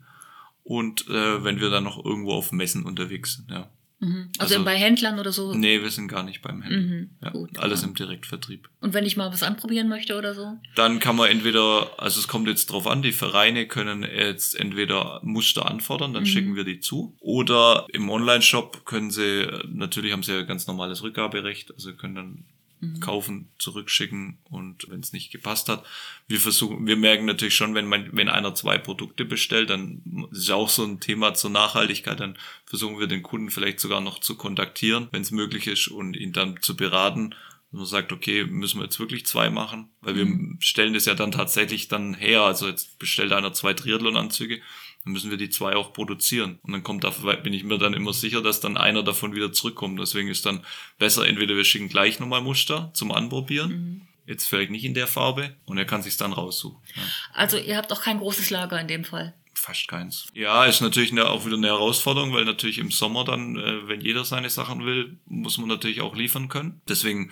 A: und äh, wenn wir dann noch irgendwo auf Messen unterwegs sind, ja.
D: Mhm. Also, also, bei Händlern oder so?
A: Nee, wir sind gar nicht beim Händler. Mhm, ja, gut, alles ja. im Direktvertrieb.
D: Und wenn ich mal was anprobieren möchte oder so?
A: Dann kann man entweder, also es kommt jetzt drauf an, die Vereine können jetzt entweder Muster anfordern, dann mhm. schicken wir die zu. Oder im Online-Shop können sie, natürlich haben sie ja ganz normales Rückgaberecht, also können dann Mhm. kaufen, zurückschicken und wenn es nicht gepasst hat. Wir versuchen, wir merken natürlich schon, wenn man, wenn einer zwei Produkte bestellt, dann ist ja auch so ein Thema zur Nachhaltigkeit, dann versuchen wir den Kunden vielleicht sogar noch zu kontaktieren, wenn es möglich ist und ihn dann zu beraten. Und man sagt, okay, müssen wir jetzt wirklich zwei machen, weil wir mhm. stellen das ja dann tatsächlich dann her. Also jetzt bestellt einer zwei Triathlon-Anzüge dann müssen wir die zwei auch produzieren. Und dann kommt da, bin ich mir dann immer sicher, dass dann einer davon wieder zurückkommt. Deswegen ist dann besser, entweder wir schicken gleich nochmal Muster zum Anprobieren. Mhm. Jetzt vielleicht nicht in der Farbe und er kann sich dann raussuchen. Ja.
D: Also ihr habt auch kein großes Lager in dem Fall?
A: Fast keins. Ja, ist natürlich eine, auch wieder eine Herausforderung, weil natürlich im Sommer dann, äh, wenn jeder seine Sachen will, muss man natürlich auch liefern können. Deswegen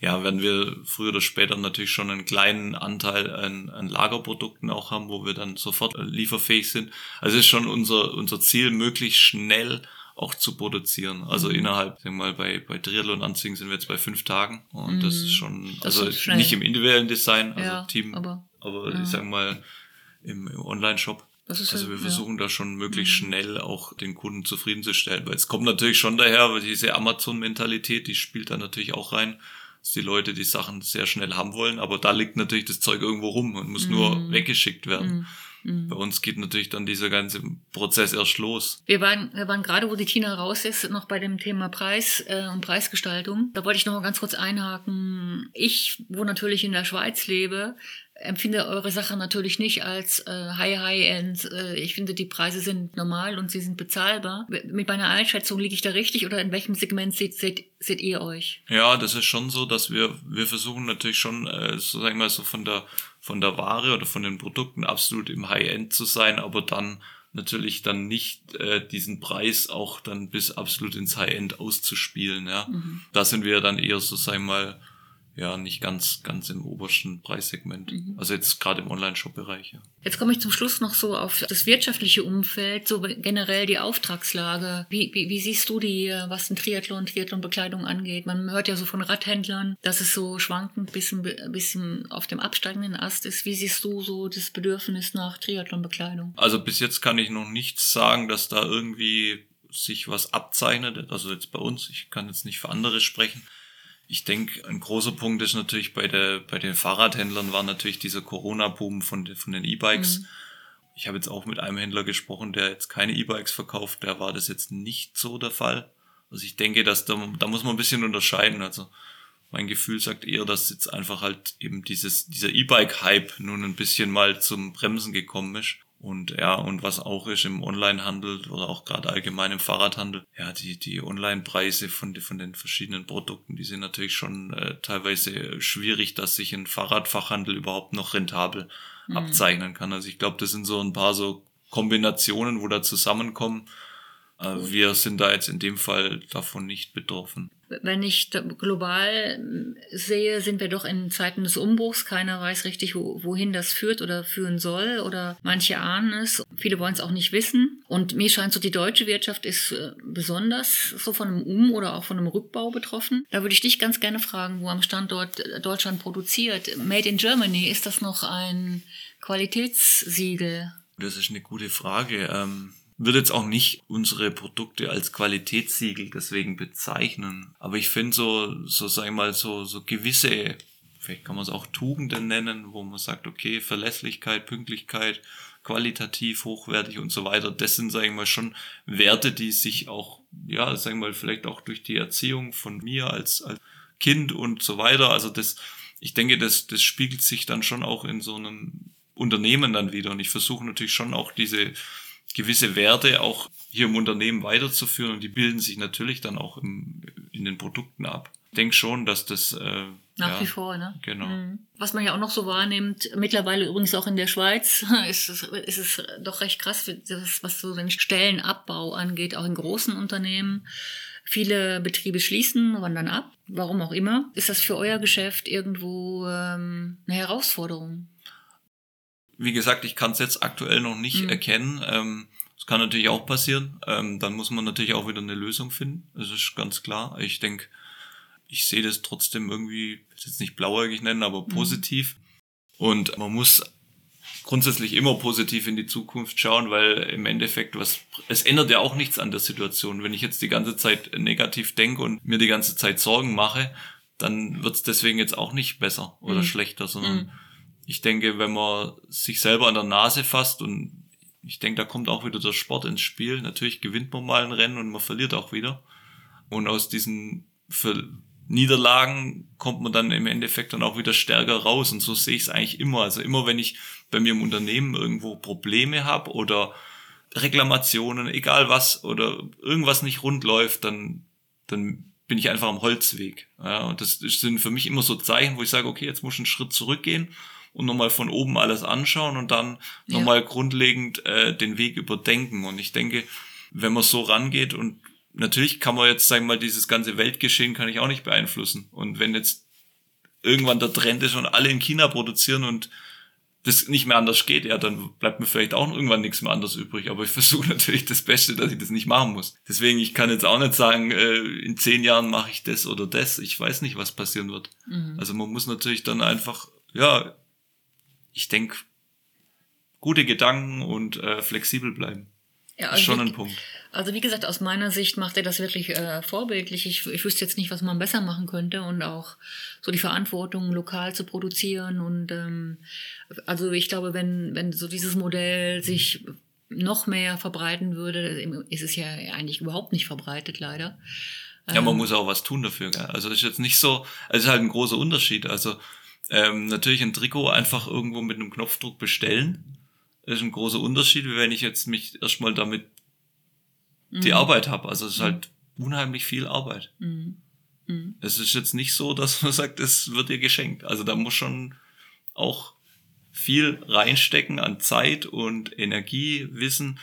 A: ja, werden wir früher oder später natürlich schon einen kleinen Anteil an, an Lagerprodukten auch haben, wo wir dann sofort äh, lieferfähig sind. Also ist schon unser, unser Ziel, möglichst schnell auch zu produzieren. Also mhm. innerhalb, sagen wir mal, bei, bei Triathlon-Anzügen sind wir jetzt bei fünf Tagen. Und mhm. das ist schon, das also ist nicht im individuellen Design, also ja, Team, aber, aber ja. ich sag mal im, im Online-Shop. also wir versuchen ja. da schon möglichst mhm. schnell auch den Kunden zufriedenzustellen. Weil es kommt natürlich schon daher, weil diese Amazon-Mentalität, die spielt da natürlich auch rein, dass die Leute die Sachen sehr schnell haben wollen. Aber da liegt natürlich das Zeug irgendwo rum und muss nur mhm. weggeschickt werden. Mhm. Mhm. Bei uns geht natürlich dann dieser ganze Prozess erst los.
D: Wir waren, wir waren gerade, wo die Tina raus ist, noch bei dem Thema Preis äh, und Preisgestaltung. Da wollte ich noch mal ganz kurz einhaken. Ich, wo natürlich in der Schweiz lebe, empfinde eure Sache natürlich nicht als äh, High High End. Äh, ich finde, die Preise sind normal und sie sind bezahlbar. Mit meiner Einschätzung liege ich da richtig oder in welchem Segment seht, seht, seht ihr euch?
A: Ja, das ist schon so, dass wir wir versuchen natürlich schon, äh, so sagen wir mal so von der von der Ware oder von den Produkten absolut im High-End zu sein, aber dann natürlich dann nicht äh, diesen Preis auch dann bis absolut ins High-End auszuspielen. Ja. Mhm. Da sind wir dann eher so, sagen wir mal, ja nicht ganz, ganz im obersten Preissegment. Mhm. Also jetzt gerade im Online-Shop-Bereich. Ja.
D: Jetzt komme ich zum Schluss noch so auf das wirtschaftliche Umfeld, so generell die Auftragslage. Wie, wie, wie siehst du die, was den Triathlon, Triathlon-Bekleidung angeht? Man hört ja so von Radhändlern, dass es so schwankend bisschen, bisschen auf dem absteigenden Ast ist. Wie siehst du so das Bedürfnis nach Triathlon-Bekleidung?
A: Also bis jetzt kann ich noch nichts sagen, dass da irgendwie sich was abzeichnet. Also jetzt bei uns, ich kann jetzt nicht für andere sprechen ich denke, ein großer Punkt ist natürlich bei, der, bei den Fahrradhändlern war natürlich dieser Corona-Boom von, von den E-Bikes. Mhm. Ich habe jetzt auch mit einem Händler gesprochen, der jetzt keine E-Bikes verkauft, da war das jetzt nicht so der Fall. Also ich denke, dass da, da muss man ein bisschen unterscheiden. Also mein Gefühl sagt eher, dass jetzt einfach halt eben dieses, dieser E-Bike-Hype nun ein bisschen mal zum Bremsen gekommen ist. Und ja, und was auch ist im Onlinehandel oder auch gerade allgemein im Fahrradhandel, ja, die, die Online-Preise von, von den verschiedenen Produkten, die sind natürlich schon äh, teilweise schwierig, dass sich ein Fahrradfachhandel überhaupt noch rentabel mhm. abzeichnen kann. Also ich glaube, das sind so ein paar so Kombinationen, wo da zusammenkommen. Äh, wir sind da jetzt in dem Fall davon nicht betroffen
D: wenn ich global sehe, sind wir doch in Zeiten des Umbruchs. Keiner weiß richtig, wohin das führt oder führen soll oder manche ahnen es. Viele wollen es auch nicht wissen. Und mir scheint so, die deutsche Wirtschaft ist äh, besonders so von einem Um- oder auch von einem Rückbau betroffen. Da würde ich dich ganz gerne fragen, wo am Standort äh, Deutschland produziert. Made in Germany, ist das noch ein Qualitätssiegel?
A: Das ist eine gute Frage. Ähm würde jetzt auch nicht unsere Produkte als Qualitätssiegel deswegen bezeichnen. Aber ich finde so, so sag ich mal, so, so gewisse, vielleicht kann man es auch Tugenden nennen, wo man sagt, okay, Verlässlichkeit, Pünktlichkeit, qualitativ, hochwertig und so weiter, das sind, sag ich mal, schon Werte, die sich auch, ja, sag ich mal, vielleicht auch durch die Erziehung von mir als, als Kind und so weiter, also das, ich denke, das, das spiegelt sich dann schon auch in so einem Unternehmen dann wieder und ich versuche natürlich schon auch diese, gewisse Werte auch hier im Unternehmen weiterzuführen und die bilden sich natürlich dann auch im, in den Produkten ab. Ich denke schon, dass das äh,
D: nach ja, wie vor, ne?
A: Genau. Mhm.
D: Was man ja auch noch so wahrnimmt, mittlerweile übrigens auch in der Schweiz, ist es, ist es doch recht krass, was so den Stellenabbau angeht, auch in großen Unternehmen. Viele Betriebe schließen, wandern ab, warum auch immer. Ist das für euer Geschäft irgendwo ähm, eine Herausforderung?
A: Wie gesagt, ich kann es jetzt aktuell noch nicht mhm. erkennen. Ähm, das kann natürlich auch passieren. Ähm, dann muss man natürlich auch wieder eine Lösung finden. Das ist ganz klar. Ich denke, ich sehe das trotzdem irgendwie, jetzt nicht blauäugig nennen, aber mhm. positiv. Mhm. Und man muss grundsätzlich immer positiv in die Zukunft schauen, weil im Endeffekt was, es ändert ja auch nichts an der Situation. Wenn ich jetzt die ganze Zeit negativ denke und mir die ganze Zeit Sorgen mache, dann wird es deswegen jetzt auch nicht besser oder mhm. schlechter, sondern mhm ich denke, wenn man sich selber an der Nase fasst und ich denke, da kommt auch wieder der Sport ins Spiel. Natürlich gewinnt man mal ein Rennen und man verliert auch wieder. Und aus diesen Niederlagen kommt man dann im Endeffekt dann auch wieder stärker raus. Und so sehe ich es eigentlich immer. Also immer, wenn ich bei mir im Unternehmen irgendwo Probleme habe oder Reklamationen, egal was, oder irgendwas nicht rund läuft, dann, dann bin ich einfach am Holzweg. Ja, und das sind für mich immer so Zeichen, wo ich sage, okay, jetzt muss ich einen Schritt zurückgehen und nochmal von oben alles anschauen und dann ja. nochmal grundlegend äh, den Weg überdenken. Und ich denke, wenn man so rangeht und natürlich kann man jetzt, sagen wir mal, dieses ganze Weltgeschehen kann ich auch nicht beeinflussen. Und wenn jetzt irgendwann der Trend ist und alle in China produzieren und das nicht mehr anders geht, ja, dann bleibt mir vielleicht auch irgendwann nichts mehr anders übrig. Aber ich versuche natürlich das Beste, dass ich das nicht machen muss. Deswegen, ich kann jetzt auch nicht sagen, äh, in zehn Jahren mache ich das oder das. Ich weiß nicht, was passieren wird. Mhm. Also man muss natürlich dann einfach, ja, ich denke, gute Gedanken und äh, flexibel bleiben. Ja, also ist schon ein Punkt.
D: Also wie gesagt, aus meiner Sicht macht er das wirklich äh, vorbildlich. Ich, ich wüsste jetzt nicht, was man besser machen könnte und auch so die Verantwortung lokal zu produzieren und ähm, also ich glaube, wenn wenn so dieses Modell sich noch mehr verbreiten würde, ist es ja eigentlich überhaupt nicht verbreitet leider.
A: Ja, man ähm, muss auch was tun dafür. Gell? Also das ist jetzt nicht so, es ist halt ein großer Unterschied. Also ähm, natürlich ein Trikot einfach irgendwo mit einem Knopfdruck bestellen das ist ein großer Unterschied, wie wenn ich jetzt mich erstmal damit mhm. die Arbeit habe. Also es ist halt unheimlich viel Arbeit. Mhm. Mhm. Es ist jetzt nicht so, dass man sagt, es wird dir geschenkt. Also da muss schon auch viel reinstecken an Zeit und Energie, Wissen.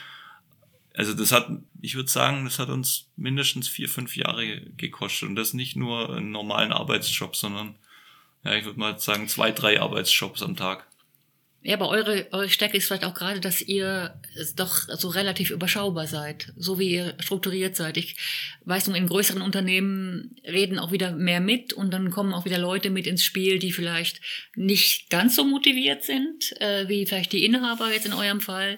A: Also das hat, ich würde sagen, das hat uns mindestens vier, fünf Jahre gekostet. Und das nicht nur einen normalen Arbeitsjob, sondern ja, ich würde mal sagen, zwei, drei Arbeitsjobs am Tag.
D: Ja, aber eure, eure Stärke ist vielleicht auch gerade, dass ihr doch so relativ überschaubar seid, so wie ihr strukturiert seid. Ich weiß nur, in größeren Unternehmen reden auch wieder mehr mit und dann kommen auch wieder Leute mit ins Spiel, die vielleicht nicht ganz so motiviert sind, äh, wie vielleicht die Inhaber jetzt in eurem Fall.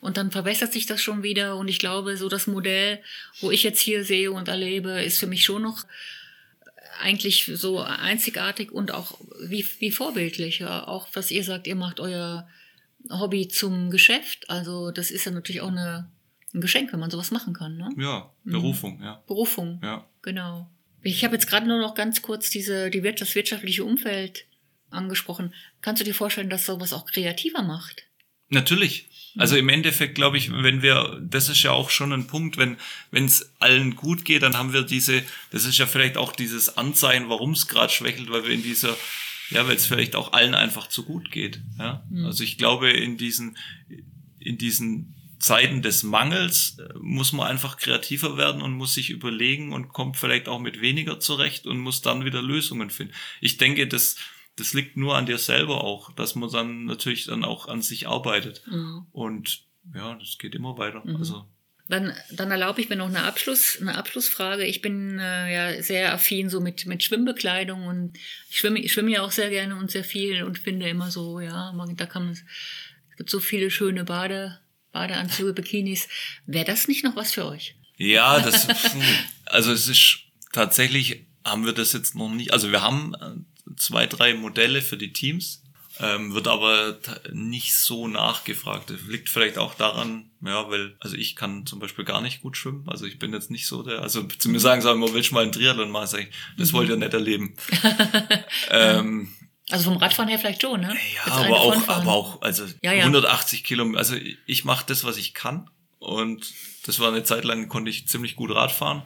D: Und dann verwässert sich das schon wieder. Und ich glaube, so das Modell, wo ich jetzt hier sehe und erlebe, ist für mich schon noch eigentlich so einzigartig und auch wie, wie vorbildlich. Ja. Auch was ihr sagt, ihr macht euer Hobby zum Geschäft. Also das ist ja natürlich auch eine, ein Geschenk, wenn man sowas machen kann. Ne?
A: Ja, mhm. Berufung, mhm. ja.
D: Berufung, ja. genau. Ich habe jetzt gerade nur noch ganz kurz diese, die, das wirtschaftliche Umfeld angesprochen. Kannst du dir vorstellen, dass sowas auch kreativer macht?
A: Natürlich. Also im Endeffekt glaube ich, wenn wir, das ist ja auch schon ein Punkt, wenn wenn es allen gut geht, dann haben wir diese, das ist ja vielleicht auch dieses Anzeichen, warum es gerade schwächelt, weil wir in dieser, ja, weil es vielleicht auch allen einfach zu gut geht. Ja? Mhm. Also ich glaube, in diesen, in diesen Zeiten des Mangels äh, muss man einfach kreativer werden und muss sich überlegen und kommt vielleicht auch mit weniger zurecht und muss dann wieder Lösungen finden. Ich denke, dass das liegt nur an dir selber auch, dass man dann natürlich dann auch an sich arbeitet. Mhm. Und ja, das geht immer weiter. Mhm. Also
D: dann, dann erlaube ich mir noch eine, Abschluss, eine Abschlussfrage. Ich bin äh, ja sehr affin so mit, mit Schwimmbekleidung und ich schwimme, ich schwimme ja auch sehr gerne und sehr viel und finde immer so, ja, man, da kann man, es gibt so viele schöne Bade, Badeanzüge, Bikinis. Wäre das nicht noch was für euch?
A: Ja, das, also es ist tatsächlich haben wir das jetzt noch nicht, also wir haben zwei, drei Modelle für die Teams, ähm, wird aber nicht so nachgefragt. Das liegt vielleicht auch daran, ja, weil, also ich kann zum Beispiel gar nicht gut schwimmen. Also ich bin jetzt nicht so der, also zu mir sagen, sagen, man will schon mal einen Triathlon machen, sag ich, das mhm. wollt ihr nicht erleben. ähm,
D: also vom Radfahren her vielleicht schon, ne?
A: Ja, aber auch, aber auch, also ja, ja. 180 Kilometer, also ich mache das, was ich kann. Und das war eine Zeit lang, konnte ich ziemlich gut Radfahren.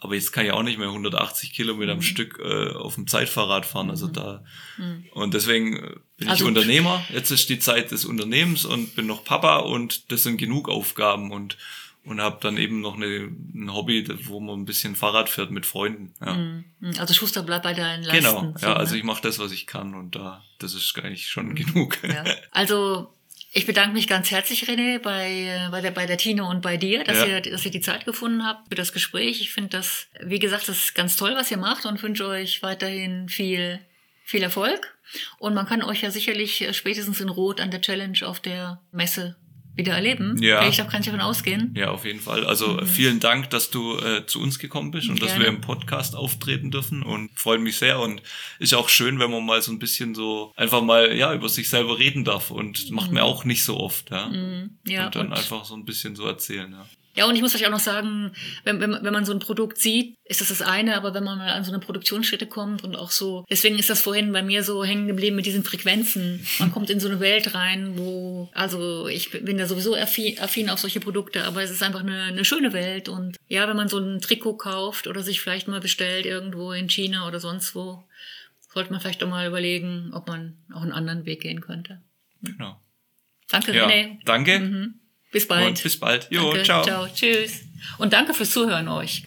A: Aber jetzt kann ich auch nicht mehr 180 Kilometer am mhm. Stück äh, auf dem Zeitfahrrad fahren. Also mhm. da mhm. und deswegen äh, bin also, ich Unternehmer. Jetzt ist die Zeit des Unternehmens und bin noch Papa und das sind genug Aufgaben und und habe dann eben noch eine, ein Hobby, wo man ein bisschen Fahrrad fährt mit Freunden. Ja.
D: Mhm. Also Schuster bleibt bei deinen Leisten.
A: Genau, ja, also ne? ich mache das, was ich kann und da das ist eigentlich schon genug.
D: Ja. Also ich bedanke mich ganz herzlich, René, bei, bei, der, bei der Tino und bei dir, dass, ja. ihr, dass ihr die Zeit gefunden habt für das Gespräch. Ich finde das, wie gesagt, das ist ganz toll, was ihr macht und wünsche euch weiterhin viel, viel Erfolg. Und man kann euch ja sicherlich spätestens in Rot an der Challenge auf der Messe wieder erleben. Ja. Ich auch kann ich davon ausgehen.
A: Ja, auf jeden Fall. Also mhm. vielen Dank, dass du äh, zu uns gekommen bist und Gerne. dass wir im Podcast auftreten dürfen und freuen mich sehr und ist auch schön, wenn man mal so ein bisschen so einfach mal ja über sich selber reden darf und macht mir mhm. auch nicht so oft, ja. Mhm. ja und dann und einfach so ein bisschen so erzählen, ja.
D: Ja, und ich muss euch auch noch sagen, wenn, wenn, wenn man so ein Produkt sieht, ist das das eine, aber wenn man mal an so eine Produktionsstätte kommt und auch so, deswegen ist das vorhin bei mir so hängen geblieben mit diesen Frequenzen. Man kommt in so eine Welt rein, wo, also ich bin da sowieso affin, affin auf solche Produkte, aber es ist einfach eine, eine schöne Welt und ja, wenn man so ein Trikot kauft oder sich vielleicht mal bestellt irgendwo in China oder sonst wo, sollte man vielleicht doch mal überlegen, ob man auch einen anderen Weg gehen könnte.
A: Genau.
D: Danke, ja, René.
A: Danke. Mhm.
D: Bis bald.
A: Und bis bald. Jo, danke. ciao.
D: Ciao. Tschüss. Und danke fürs Zuhören euch.